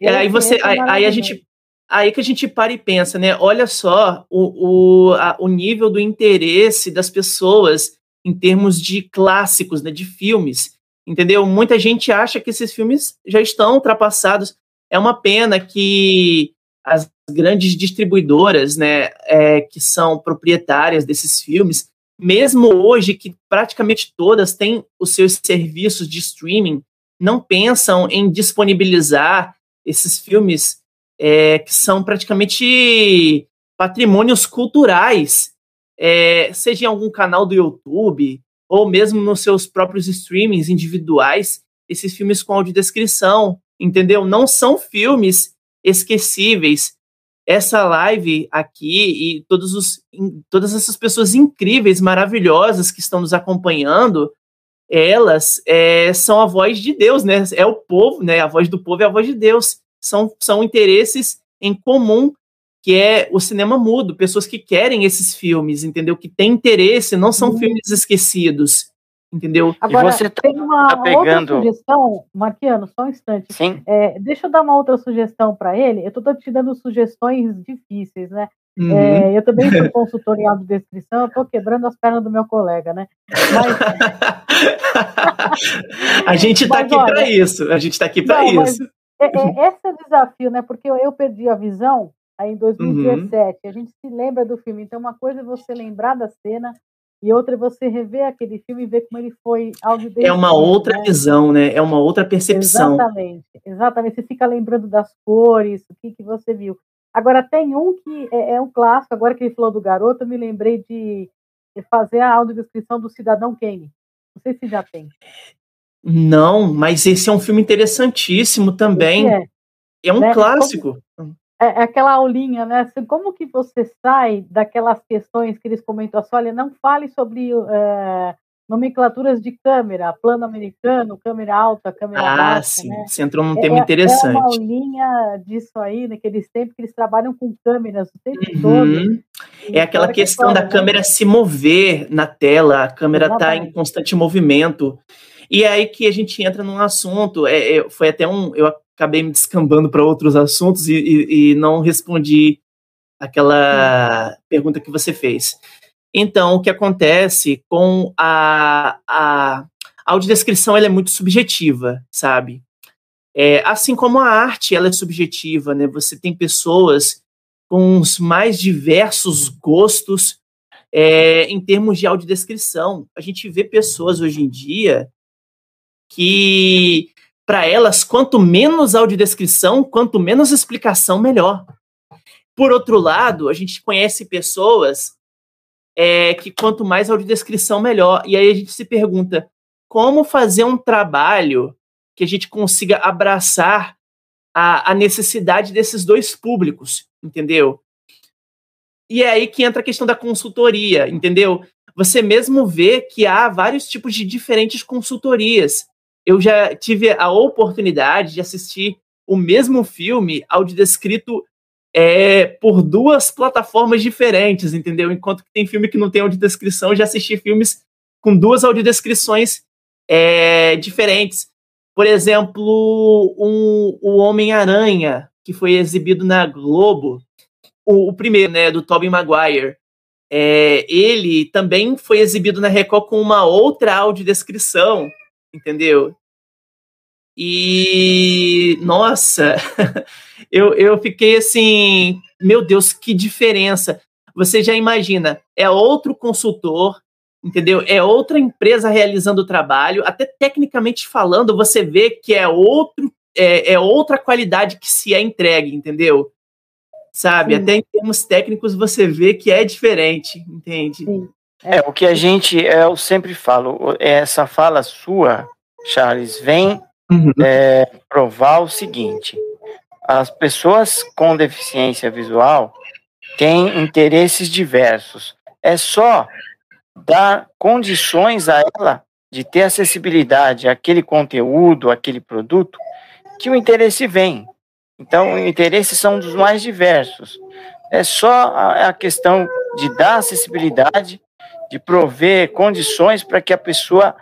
É, aí você, é aí, aí, a gente, aí que a gente para e pensa, né? Olha só o, o, a, o nível do interesse das pessoas em termos de clássicos, né, de filmes, entendeu? Muita gente acha que esses filmes já estão ultrapassados. É uma pena que as grandes distribuidoras, né, é, que são proprietárias desses filmes, mesmo hoje que praticamente todas têm os seus serviços de streaming, não pensam em disponibilizar esses filmes é, que são praticamente patrimônios culturais é, seja em algum canal do YouTube ou mesmo nos seus próprios streamings individuais, esses filmes com audiodescrição, entendeu? Não são filmes esquecíveis. Essa live aqui e todos os, todas essas pessoas incríveis, maravilhosas que estão nos acompanhando, elas é, são a voz de Deus, né? É o povo, né? A voz do povo é a voz de Deus. São, são interesses em comum que é o cinema mudo, pessoas que querem esses filmes, entendeu? Que têm interesse, não são uhum. filmes esquecidos, entendeu? Agora, e você tá, tem uma tá pegando... outra sugestão, Marquiano, só um instante. Sim. É, deixa eu dar uma outra sugestão para ele. Eu estou te dando sugestões difíceis, né? Uhum. É, eu também sou consultor em audiodescrição, eu estou quebrando as pernas do meu colega, né? Mas... a gente está aqui para isso, a gente está aqui para isso. É, é, esse é o desafio, né? Porque eu, eu perdi a visão aí em 2017. Uhum. A gente se lembra do filme. Então, uma coisa é você lembrar da cena e outra é você rever aquele filme e ver como ele foi áudio É uma outra né? visão, né? É uma outra percepção. Exatamente, exatamente. Você fica lembrando das cores, o que, que você viu. Agora, tem um que é, é um clássico, agora que ele falou do garoto, eu me lembrei de fazer a audiodescrição do Cidadão Kane. Não sei se já tem. Não, mas esse é um filme interessantíssimo também. É. é. um né? clássico. É, é, aquela aulinha, né? Assim, como que você sai daquelas questões que eles comentam assim, olha, não fale sobre é, nomenclaturas de câmera, plano americano, câmera alta, câmera ah, baixa. Ah, sim, né? você entrou num tema é, interessante. É uma linha disso aí, naqueles tempos que eles trabalham com câmeras o tempo uhum. todo. É aquela questão que da né? câmera se mover na tela, a câmera está em constante movimento. E é aí que a gente entra num assunto, é, é, foi até um, eu acabei me descambando para outros assuntos e, e, e, não respondi aquela pergunta que você fez. Então, o que acontece com a, a, audiodescrição, ela é muito subjetiva, sabe? É, assim como a arte, ela é subjetiva, né? Você tem pessoas com os mais diversos gostos é, em termos de audiodescrição. A gente vê pessoas hoje em dia que, para elas, quanto menos audiodescrição, quanto menos explicação, melhor. Por outro lado, a gente conhece pessoas é que quanto mais audiodescrição, melhor. E aí a gente se pergunta como fazer um trabalho que a gente consiga abraçar a, a necessidade desses dois públicos, entendeu? E é aí que entra a questão da consultoria, entendeu? Você mesmo vê que há vários tipos de diferentes consultorias. Eu já tive a oportunidade de assistir o mesmo filme audiodescrito é, por duas plataformas diferentes, entendeu? Enquanto que tem filme que não tem audiodescrição, já assisti filmes com duas audiodescrições é, diferentes. Por exemplo, um, o Homem-Aranha, que foi exibido na Globo, o, o primeiro, né, do Tobey Maguire. É, ele também foi exibido na Record com uma outra audiodescrição, entendeu? E, nossa, eu, eu fiquei assim, meu Deus, que diferença. Você já imagina, é outro consultor, entendeu? É outra empresa realizando o trabalho, até tecnicamente falando, você vê que é outro, é, é outra qualidade que se é entregue, entendeu? Sabe? Sim. Até em termos técnicos você vê que é diferente, entende? Sim. É, é o que a gente, é, eu sempre falo, essa fala sua, Charles, vem uhum. é, provar o seguinte: as pessoas com deficiência visual têm interesses diversos. É só dar condições a ela de ter acessibilidade àquele conteúdo, àquele produto, que o interesse vem. Então, interesses são dos mais diversos. É só a questão de dar acessibilidade, de prover condições para que a pessoa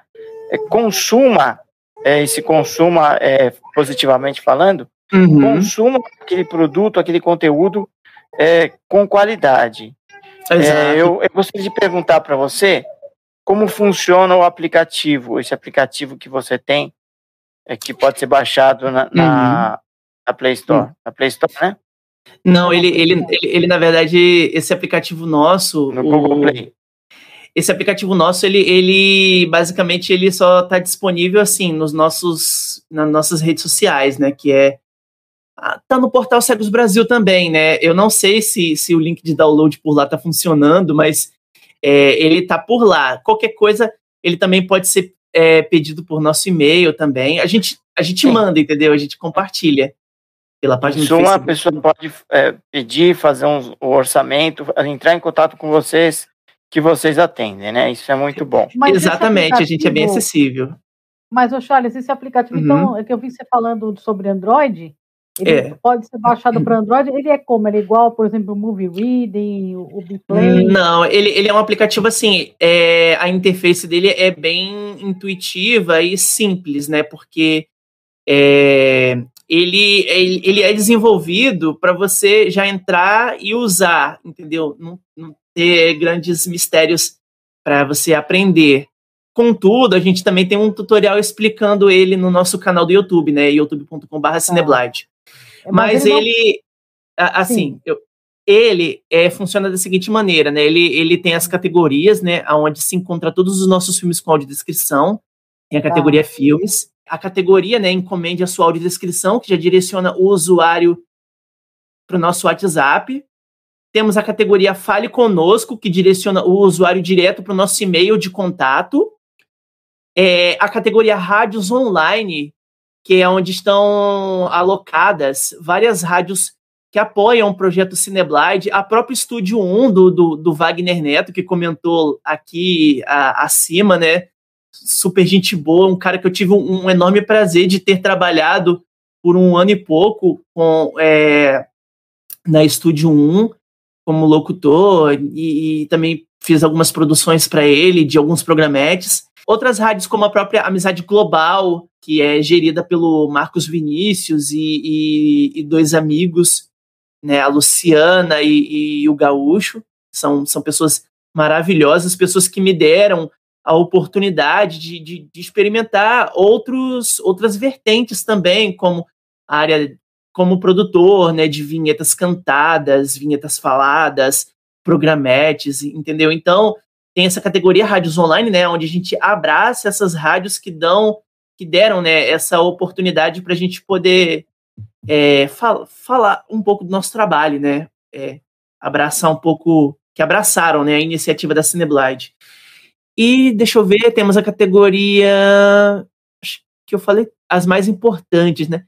é, consuma é, e se consuma é, positivamente falando, uhum. consuma aquele produto, aquele conteúdo é, com qualidade. É, eu, eu gostaria de perguntar para você como funciona o aplicativo, esse aplicativo que você tem, é, que pode ser baixado na, na, uhum. na Play Store. Uhum. Na Play Store, né? Não, ele, ele, ele, ele, na verdade, esse aplicativo nosso. No Google Play esse aplicativo nosso, ele, ele basicamente ele só está disponível assim nos nossos nas nossas redes sociais, né? Que é ah, tá no portal Cegos Brasil também, né? Eu não sei se, se o link de download por lá tá funcionando, mas é, ele tá por lá. Qualquer coisa, ele também pode ser é, pedido por nosso e-mail também. A gente a gente Sim. manda, entendeu? A gente compartilha pela página Se uma pessoa pode é, pedir, fazer um, um orçamento, entrar em contato com vocês, que vocês atendem, né? Isso é muito bom. Mas Exatamente, a gente é bem acessível. Mas, ô Charles, esse aplicativo, então, uhum. então, é que eu vi você falando sobre Android, ele é. pode ser baixado para Android, ele é como? Ele é igual, por exemplo, o Movie Reading, o Bplay? Não, ele, ele é um aplicativo assim, é, a interface dele é bem intuitiva e simples, né? Porque é, ele, ele, ele é desenvolvido para você já entrar e usar, entendeu? Não, não ter grandes mistérios para você aprender. Contudo, a gente também tem um tutorial explicando ele no nosso canal do YouTube, né? youtube.com.br Cineblade. Ah. Mas, Mas ele, ele não... assim, eu, ele é, funciona da seguinte maneira, né? Ele, ele tem as categorias, né? Onde se encontra todos os nossos filmes com audiodescrição. Tem a categoria ah. filmes. A categoria, né? Encomende a sua audiodescrição, que já direciona o usuário para o nosso WhatsApp. Temos a categoria Fale Conosco, que direciona o usuário direto para o nosso e-mail de contato. É, a categoria Rádios Online, que é onde estão alocadas várias rádios que apoiam o projeto Cineblide, a própria Estúdio 1 do, do, do Wagner Neto, que comentou aqui a, acima, né? super gente boa, um cara que eu tive um, um enorme prazer de ter trabalhado por um ano e pouco com, é, na Estúdio 1 como locutor e, e também fiz algumas produções para ele de alguns programetes. Outras rádios, como a própria Amizade Global, que é gerida pelo Marcos Vinícius e, e, e dois amigos, né, a Luciana e, e, o Gaúcho, são, são pessoas maravilhosas, pessoas que me deram a oportunidade de, de, de experimentar outros, outras vertentes também, como a área como produtor, né, de vinhetas cantadas, vinhetas faladas, programetes, entendeu? Então, tem essa categoria rádios online, né, onde a gente abraça essas rádios que dão, que deram, né, essa oportunidade para a gente poder é, fal falar um pouco do nosso trabalho, né, é, abraçar um pouco, que abraçaram, né, a iniciativa da Cineblade. E deixa eu ver, temos a categoria que eu falei as mais importantes, né?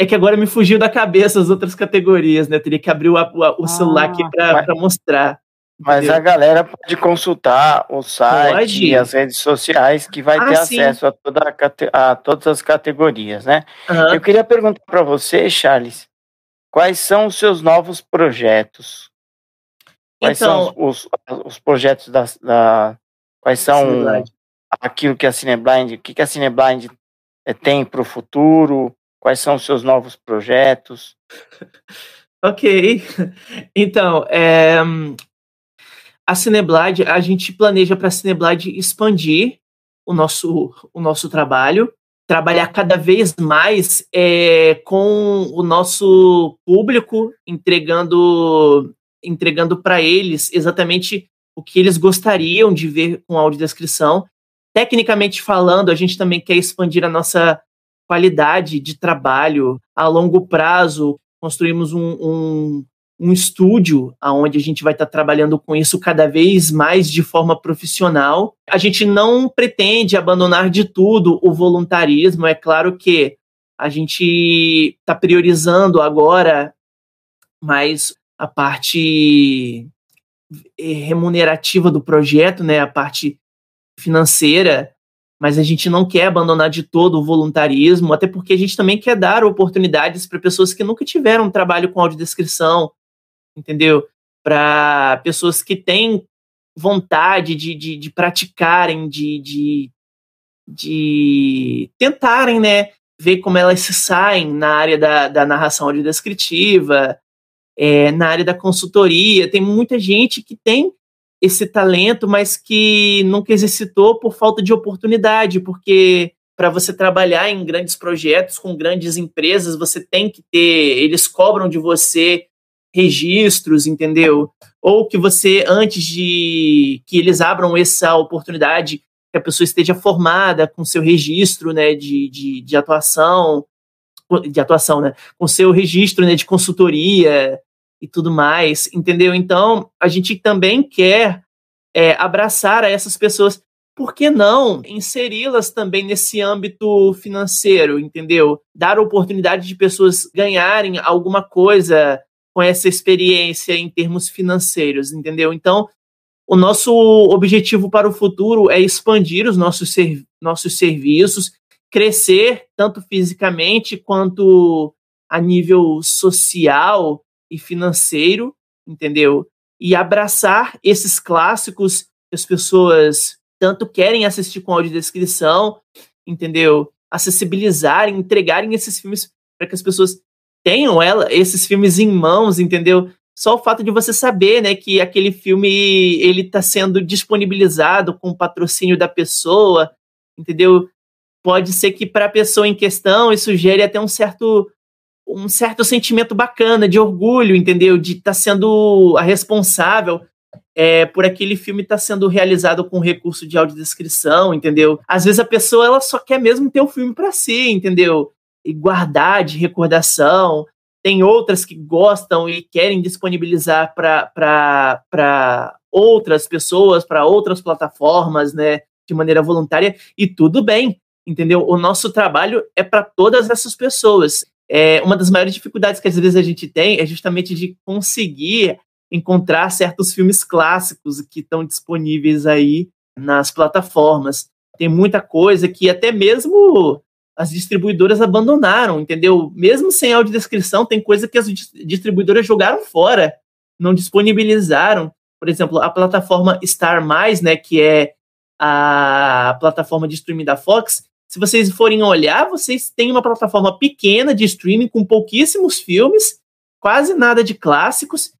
É que agora me fugiu da cabeça as outras categorias, né? Eu teria que abrir o, o, o celular aqui para mostrar. Mas entendeu? a galera pode consultar o site pode. e as redes sociais que vai ah, ter sim. acesso a, toda a, a, todas as categorias, né? Uhum. Eu queria perguntar para você, Charles, quais são os seus novos projetos? Quais então, são os, os projetos da, da quais são aquilo que a Cineblind, o que, que a Cineblind eh, tem para o futuro? Quais são os seus novos projetos? ok. Então, é, a Cineblade, a gente planeja para a Cineblade expandir o nosso, o nosso trabalho, trabalhar cada vez mais é, com o nosso público, entregando entregando para eles exatamente o que eles gostariam de ver com audiodescrição. Tecnicamente falando, a gente também quer expandir a nossa qualidade de trabalho a longo prazo. Construímos um, um, um estúdio onde a gente vai estar tá trabalhando com isso cada vez mais de forma profissional. A gente não pretende abandonar de tudo o voluntarismo, é claro que a gente está priorizando agora mais a parte eh, remunerativa do projeto, né, a parte financeira, mas a gente não quer abandonar de todo o voluntarismo, até porque a gente também quer dar oportunidades para pessoas que nunca tiveram trabalho com audiodescrição, entendeu? Para pessoas que têm vontade de, de, de praticarem, de, de, de tentarem, né, ver como elas se saem na área da, da narração audiodescritiva, é, na área da consultoria. Tem muita gente que tem esse talento, mas que nunca exercitou por falta de oportunidade, porque para você trabalhar em grandes projetos com grandes empresas, você tem que ter, eles cobram de você registros, entendeu? Ou que você, antes de que eles abram essa oportunidade, que a pessoa esteja formada com seu registro né, de, de, de atuação, de atuação, né? Com seu registro né, de consultoria e tudo mais, entendeu? Então, a gente também quer é, abraçar essas pessoas. Por que não inseri-las também nesse âmbito financeiro, entendeu? Dar oportunidade de pessoas ganharem alguma coisa com essa experiência em termos financeiros, entendeu? Então, o nosso objetivo para o futuro é expandir os nossos, nossos serviços, crescer tanto fisicamente quanto a nível social e financeiro, entendeu? E abraçar esses clássicos que as pessoas tanto querem assistir com audiodescrição, entendeu? Acessibilizarem, entregarem esses filmes para que as pessoas tenham ela, esses filmes em mãos, entendeu? Só o fato de você saber, né, que aquele filme ele está sendo disponibilizado com o patrocínio da pessoa, entendeu? Pode ser que para a pessoa em questão isso gere até um certo um certo sentimento bacana de orgulho, entendeu? De estar tá sendo a responsável é, por aquele filme estar tá sendo realizado com recurso de audiodescrição, entendeu? Às vezes a pessoa ela só quer mesmo ter o filme para si, entendeu? e guardar de recordação. Tem outras que gostam e querem disponibilizar para outras pessoas, para outras plataformas, né, de maneira voluntária, e tudo bem, entendeu? O nosso trabalho é para todas essas pessoas. É, uma das maiores dificuldades que às vezes a gente tem é justamente de conseguir encontrar certos filmes clássicos que estão disponíveis aí nas plataformas. Tem muita coisa que até mesmo as distribuidoras abandonaram, entendeu? Mesmo sem audiodescrição, tem coisa que as distribuidoras jogaram fora, não disponibilizaram. Por exemplo, a plataforma Star né, que é a plataforma de streaming da Fox, se vocês forem olhar, vocês têm uma plataforma pequena de streaming com pouquíssimos filmes, quase nada de clássicos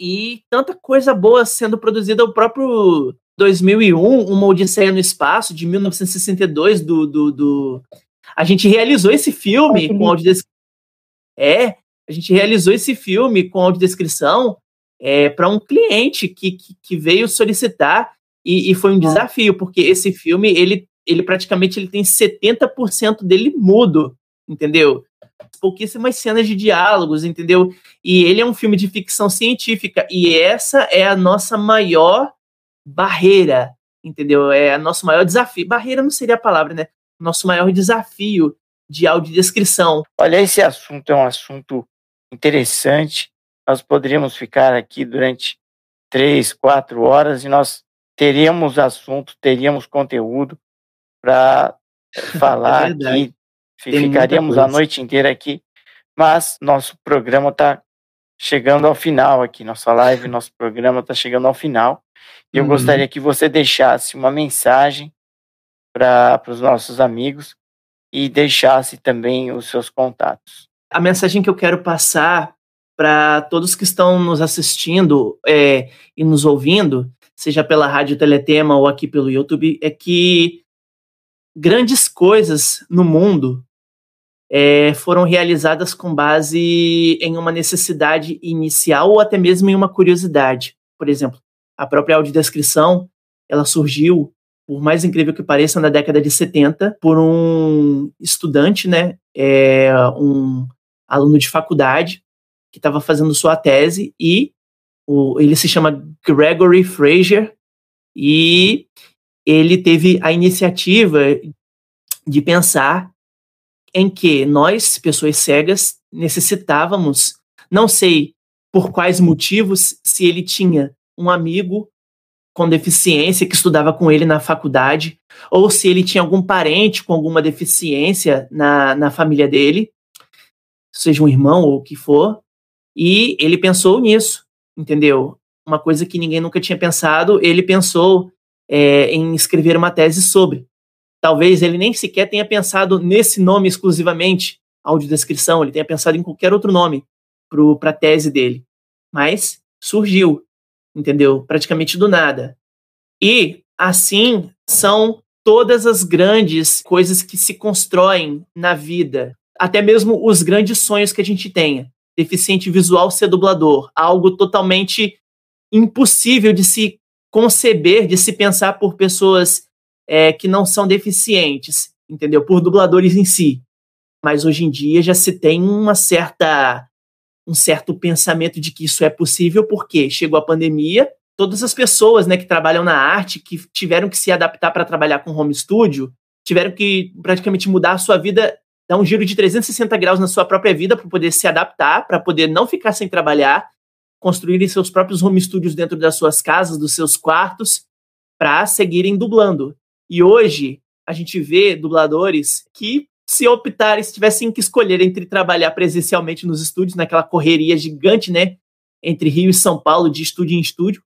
e tanta coisa boa sendo produzida. O próprio 2001, Uma Odisseia no Espaço, de 1962, do, do, do... a gente realizou esse filme é, com audiodescrição. É, a gente realizou esse filme com audiodescrição é, para um cliente que, que, que, veio solicitar e, e foi um desafio, porque esse filme ele ele praticamente ele tem 70% dele mudo, entendeu? Pouquíssimas cenas de diálogos, entendeu? E ele é um filme de ficção científica e essa é a nossa maior barreira, entendeu? É o nosso maior desafio. Barreira não seria a palavra, né? Nosso maior desafio de audiodescrição. Olha, esse assunto é um assunto interessante. Nós poderíamos ficar aqui durante três, quatro horas e nós teríamos assunto, teríamos conteúdo para falar é aqui. Ficaríamos a noite inteira aqui, mas nosso programa está chegando ao final aqui, nossa live, nosso programa está chegando ao final. E eu uhum. gostaria que você deixasse uma mensagem para os nossos amigos e deixasse também os seus contatos. A mensagem que eu quero passar para todos que estão nos assistindo é, e nos ouvindo, seja pela Rádio Teletema ou aqui pelo YouTube, é que grandes coisas no mundo é, foram realizadas com base em uma necessidade inicial ou até mesmo em uma curiosidade. Por exemplo, a própria audiodescrição, ela surgiu, por mais incrível que pareça, na década de 70, por um estudante, né, é, um aluno de faculdade, que estava fazendo sua tese, e o, ele se chama Gregory Fraser, e ele teve a iniciativa de pensar em que nós, pessoas cegas, necessitávamos, não sei por quais motivos, se ele tinha um amigo com deficiência que estudava com ele na faculdade, ou se ele tinha algum parente com alguma deficiência na, na família dele, seja um irmão ou o que for, e ele pensou nisso, entendeu? Uma coisa que ninguém nunca tinha pensado, ele pensou é, em escrever uma tese sobre. Talvez ele nem sequer tenha pensado nesse nome exclusivamente, audiodescrição, ele tenha pensado em qualquer outro nome para a tese dele. Mas surgiu, entendeu? Praticamente do nada. E assim são todas as grandes coisas que se constroem na vida, até mesmo os grandes sonhos que a gente tenha. Deficiente visual ser dublador, algo totalmente impossível de se conceber, de se pensar por pessoas é, que não são deficientes, entendeu? Por dubladores em si. Mas hoje em dia já se tem uma certa um certo pensamento de que isso é possível porque chegou a pandemia, todas as pessoas, né, que trabalham na arte, que tiveram que se adaptar para trabalhar com home studio, tiveram que praticamente mudar a sua vida, dar um giro de 360 graus na sua própria vida para poder se adaptar, para poder não ficar sem trabalhar construírem seus próprios home studios dentro das suas casas, dos seus quartos, para seguirem dublando. E hoje a gente vê dubladores que, se optarem, se tivessem que escolher entre trabalhar presencialmente nos estúdios, naquela correria gigante, né, entre Rio e São Paulo, de estúdio em estúdio,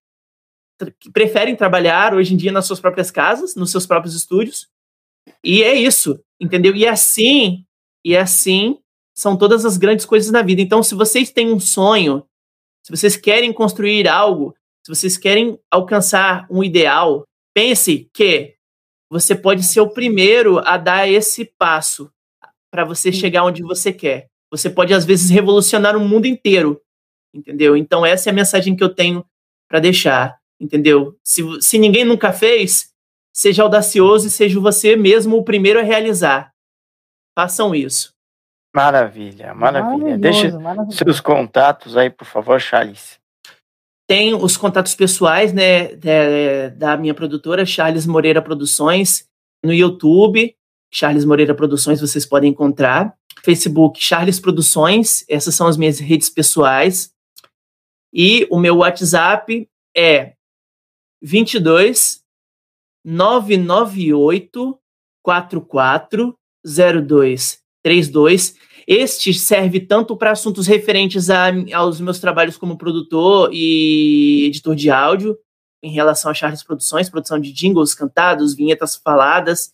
que preferem trabalhar hoje em dia nas suas próprias casas, nos seus próprios estúdios. E é isso, entendeu? E assim, e assim são todas as grandes coisas na vida. Então, se vocês têm um sonho se vocês querem construir algo, se vocês querem alcançar um ideal, pense que você pode ser o primeiro a dar esse passo para você chegar onde você quer. Você pode, às vezes, revolucionar o mundo inteiro, entendeu? Então, essa é a mensagem que eu tenho para deixar, entendeu? Se, se ninguém nunca fez, seja audacioso e seja você mesmo o primeiro a realizar. Façam isso. Maravilha, maravilha. Deixa seus contatos aí, por favor, Charles. Tem os contatos pessoais, né, da minha produtora, Charles Moreira Produções, no YouTube, Charles Moreira Produções, vocês podem encontrar. Facebook, Charles Produções, essas são as minhas redes pessoais. E o meu WhatsApp é 22 998 44 0232. Este serve tanto para assuntos referentes a, aos meus trabalhos como produtor e editor de áudio, em relação a Charles Produções, produção de jingles cantados, vinhetas faladas,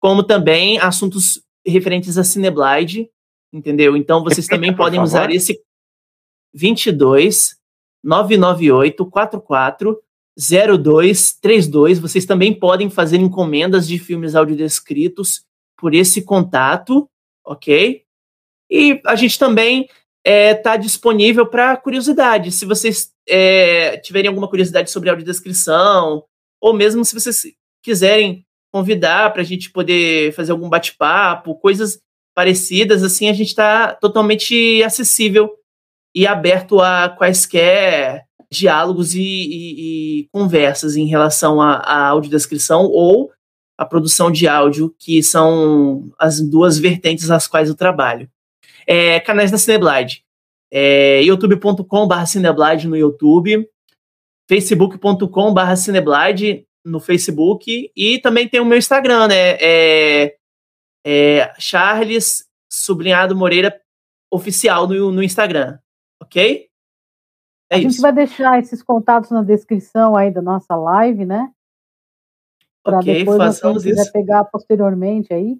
como também assuntos referentes a Cineblide, entendeu? Então vocês também podem usar esse 22 998 44 0232. Vocês também podem fazer encomendas de filmes audiodescritos por esse contato, ok? E a gente também está é, tá disponível para curiosidade. Se vocês é, tiverem alguma curiosidade sobre audiodescrição, ou mesmo se vocês quiserem convidar para a gente poder fazer algum bate-papo, coisas parecidas, assim, a gente está totalmente acessível e aberto a quaisquer diálogos e, e, e conversas em relação à audiodescrição ou a produção de áudio, que são as duas vertentes às quais eu trabalho. É, canais da Cineblade. É, youtube.com.br Cineblade no YouTube, facebook.com.br Cineblade no Facebook e também tem o meu Instagram, né? É, é Charles Sublinhado Moreira Oficial no, no Instagram, ok? É a isso. gente vai deixar esses contatos na descrição aí da nossa live, né? Para okay, depois quiser isso. pegar posteriormente aí.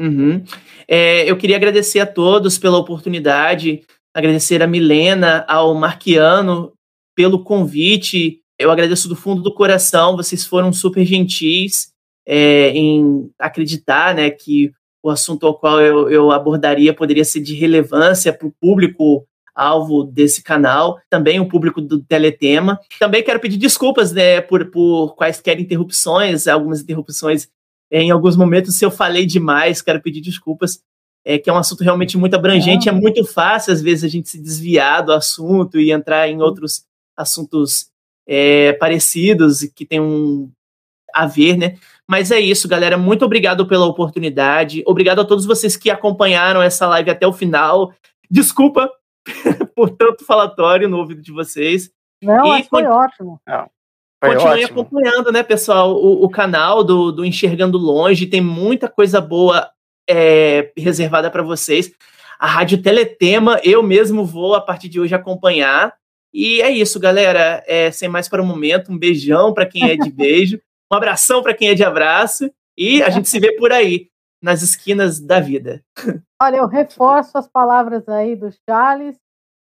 Uhum. É, eu queria agradecer a todos pela oportunidade, agradecer a Milena, ao Marquiano pelo convite. Eu agradeço do fundo do coração, vocês foram super gentis é, em acreditar né, que o assunto ao qual eu, eu abordaria poderia ser de relevância para o público alvo desse canal, também o público do Teletema. Também quero pedir desculpas né, por, por quaisquer interrupções, algumas interrupções em alguns momentos, se eu falei demais, quero pedir desculpas, é que é um assunto realmente muito abrangente, é muito fácil, às vezes, a gente se desviar do assunto e entrar em outros assuntos é, parecidos que tem um a ver, né? Mas é isso, galera. Muito obrigado pela oportunidade. Obrigado a todos vocês que acompanharam essa live até o final. Desculpa por tanto falatório no ouvido de vocês. Não, e foi ótimo. Não, foi Continue ótimo. acompanhando, né, pessoal, o, o, canal do, do Enxergando Longe. Tem muita coisa boa é, reservada para vocês. A Rádio Teletema, eu mesmo vou, a partir de hoje, acompanhar. E é isso, galera. É, sem mais para o momento, um beijão para quem é de beijo, um abração para quem é de abraço. E a gente se vê por aí nas esquinas da vida. Olha, eu reforço as palavras aí do Charles,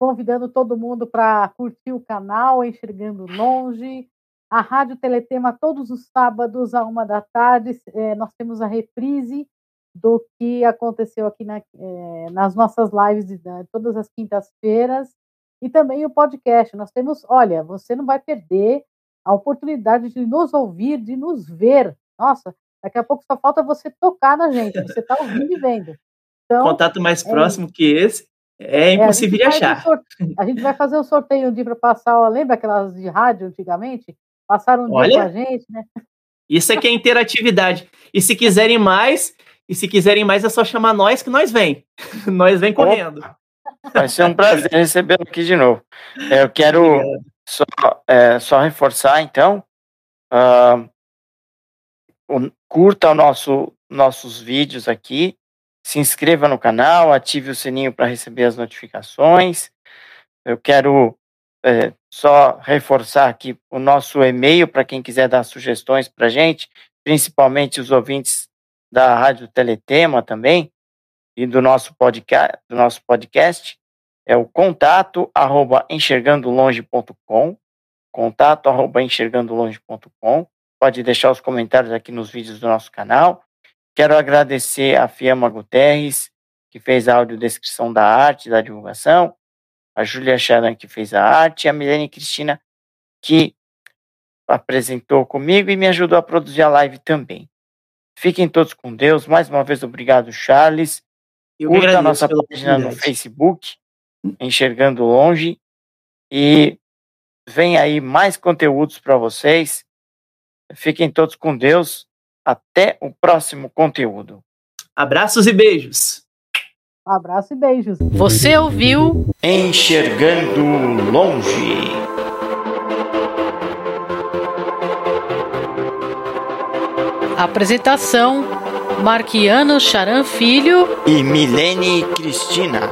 convidando todo mundo para curtir o canal Enxergando Longe. A Rádio Teletema, todos os sábados, à uma da tarde, é, nós temos a reprise do que aconteceu aqui na, é, nas nossas lives de, de todas as quintas-feiras e também o podcast. Nós temos, olha, você não vai perder a oportunidade de nos ouvir, de nos ver. Nossa, Daqui a pouco só falta você tocar na gente, você está ouvindo e vendo. Então, Contato mais é próximo que esse é impossível é, de achar. Um a gente vai fazer um sorteio um dia para passar, ó, lembra aquelas de rádio antigamente? Passaram um Olha, dia com a gente, né? Isso aqui é interatividade. E se quiserem mais, e se quiserem mais, é só chamar nós que nós vem. nós vem correndo. Vai ser um prazer recebê-lo aqui de novo. Eu quero só, é, só reforçar, então, uh, curta nosso, nossos vídeos aqui, se inscreva no canal, ative o sininho para receber as notificações. Eu quero é, só reforçar aqui o nosso e-mail para quem quiser dar sugestões para a gente, principalmente os ouvintes da Rádio Teletema também e do nosso podcast, do nosso podcast é o contato arroba enxergandolonge.com contato arroba enxergandolonge.com pode deixar os comentários aqui nos vídeos do nosso canal. Quero agradecer a Fiamma Guterres, que fez a audiodescrição da arte, da divulgação, a Júlia Charan, que fez a arte, e a Milene Cristina, que apresentou comigo e me ajudou a produzir a live também. Fiquem todos com Deus. Mais uma vez, obrigado, Charles. Eu Curta a nossa página no Facebook, Enxergando Longe. E vem aí mais conteúdos para vocês. Fiquem todos com Deus. Até o próximo conteúdo. Abraços e beijos. Abraço e beijos. Você ouviu Enxergando Longe. Apresentação: Marquiano Charan Filho e Milene Cristina.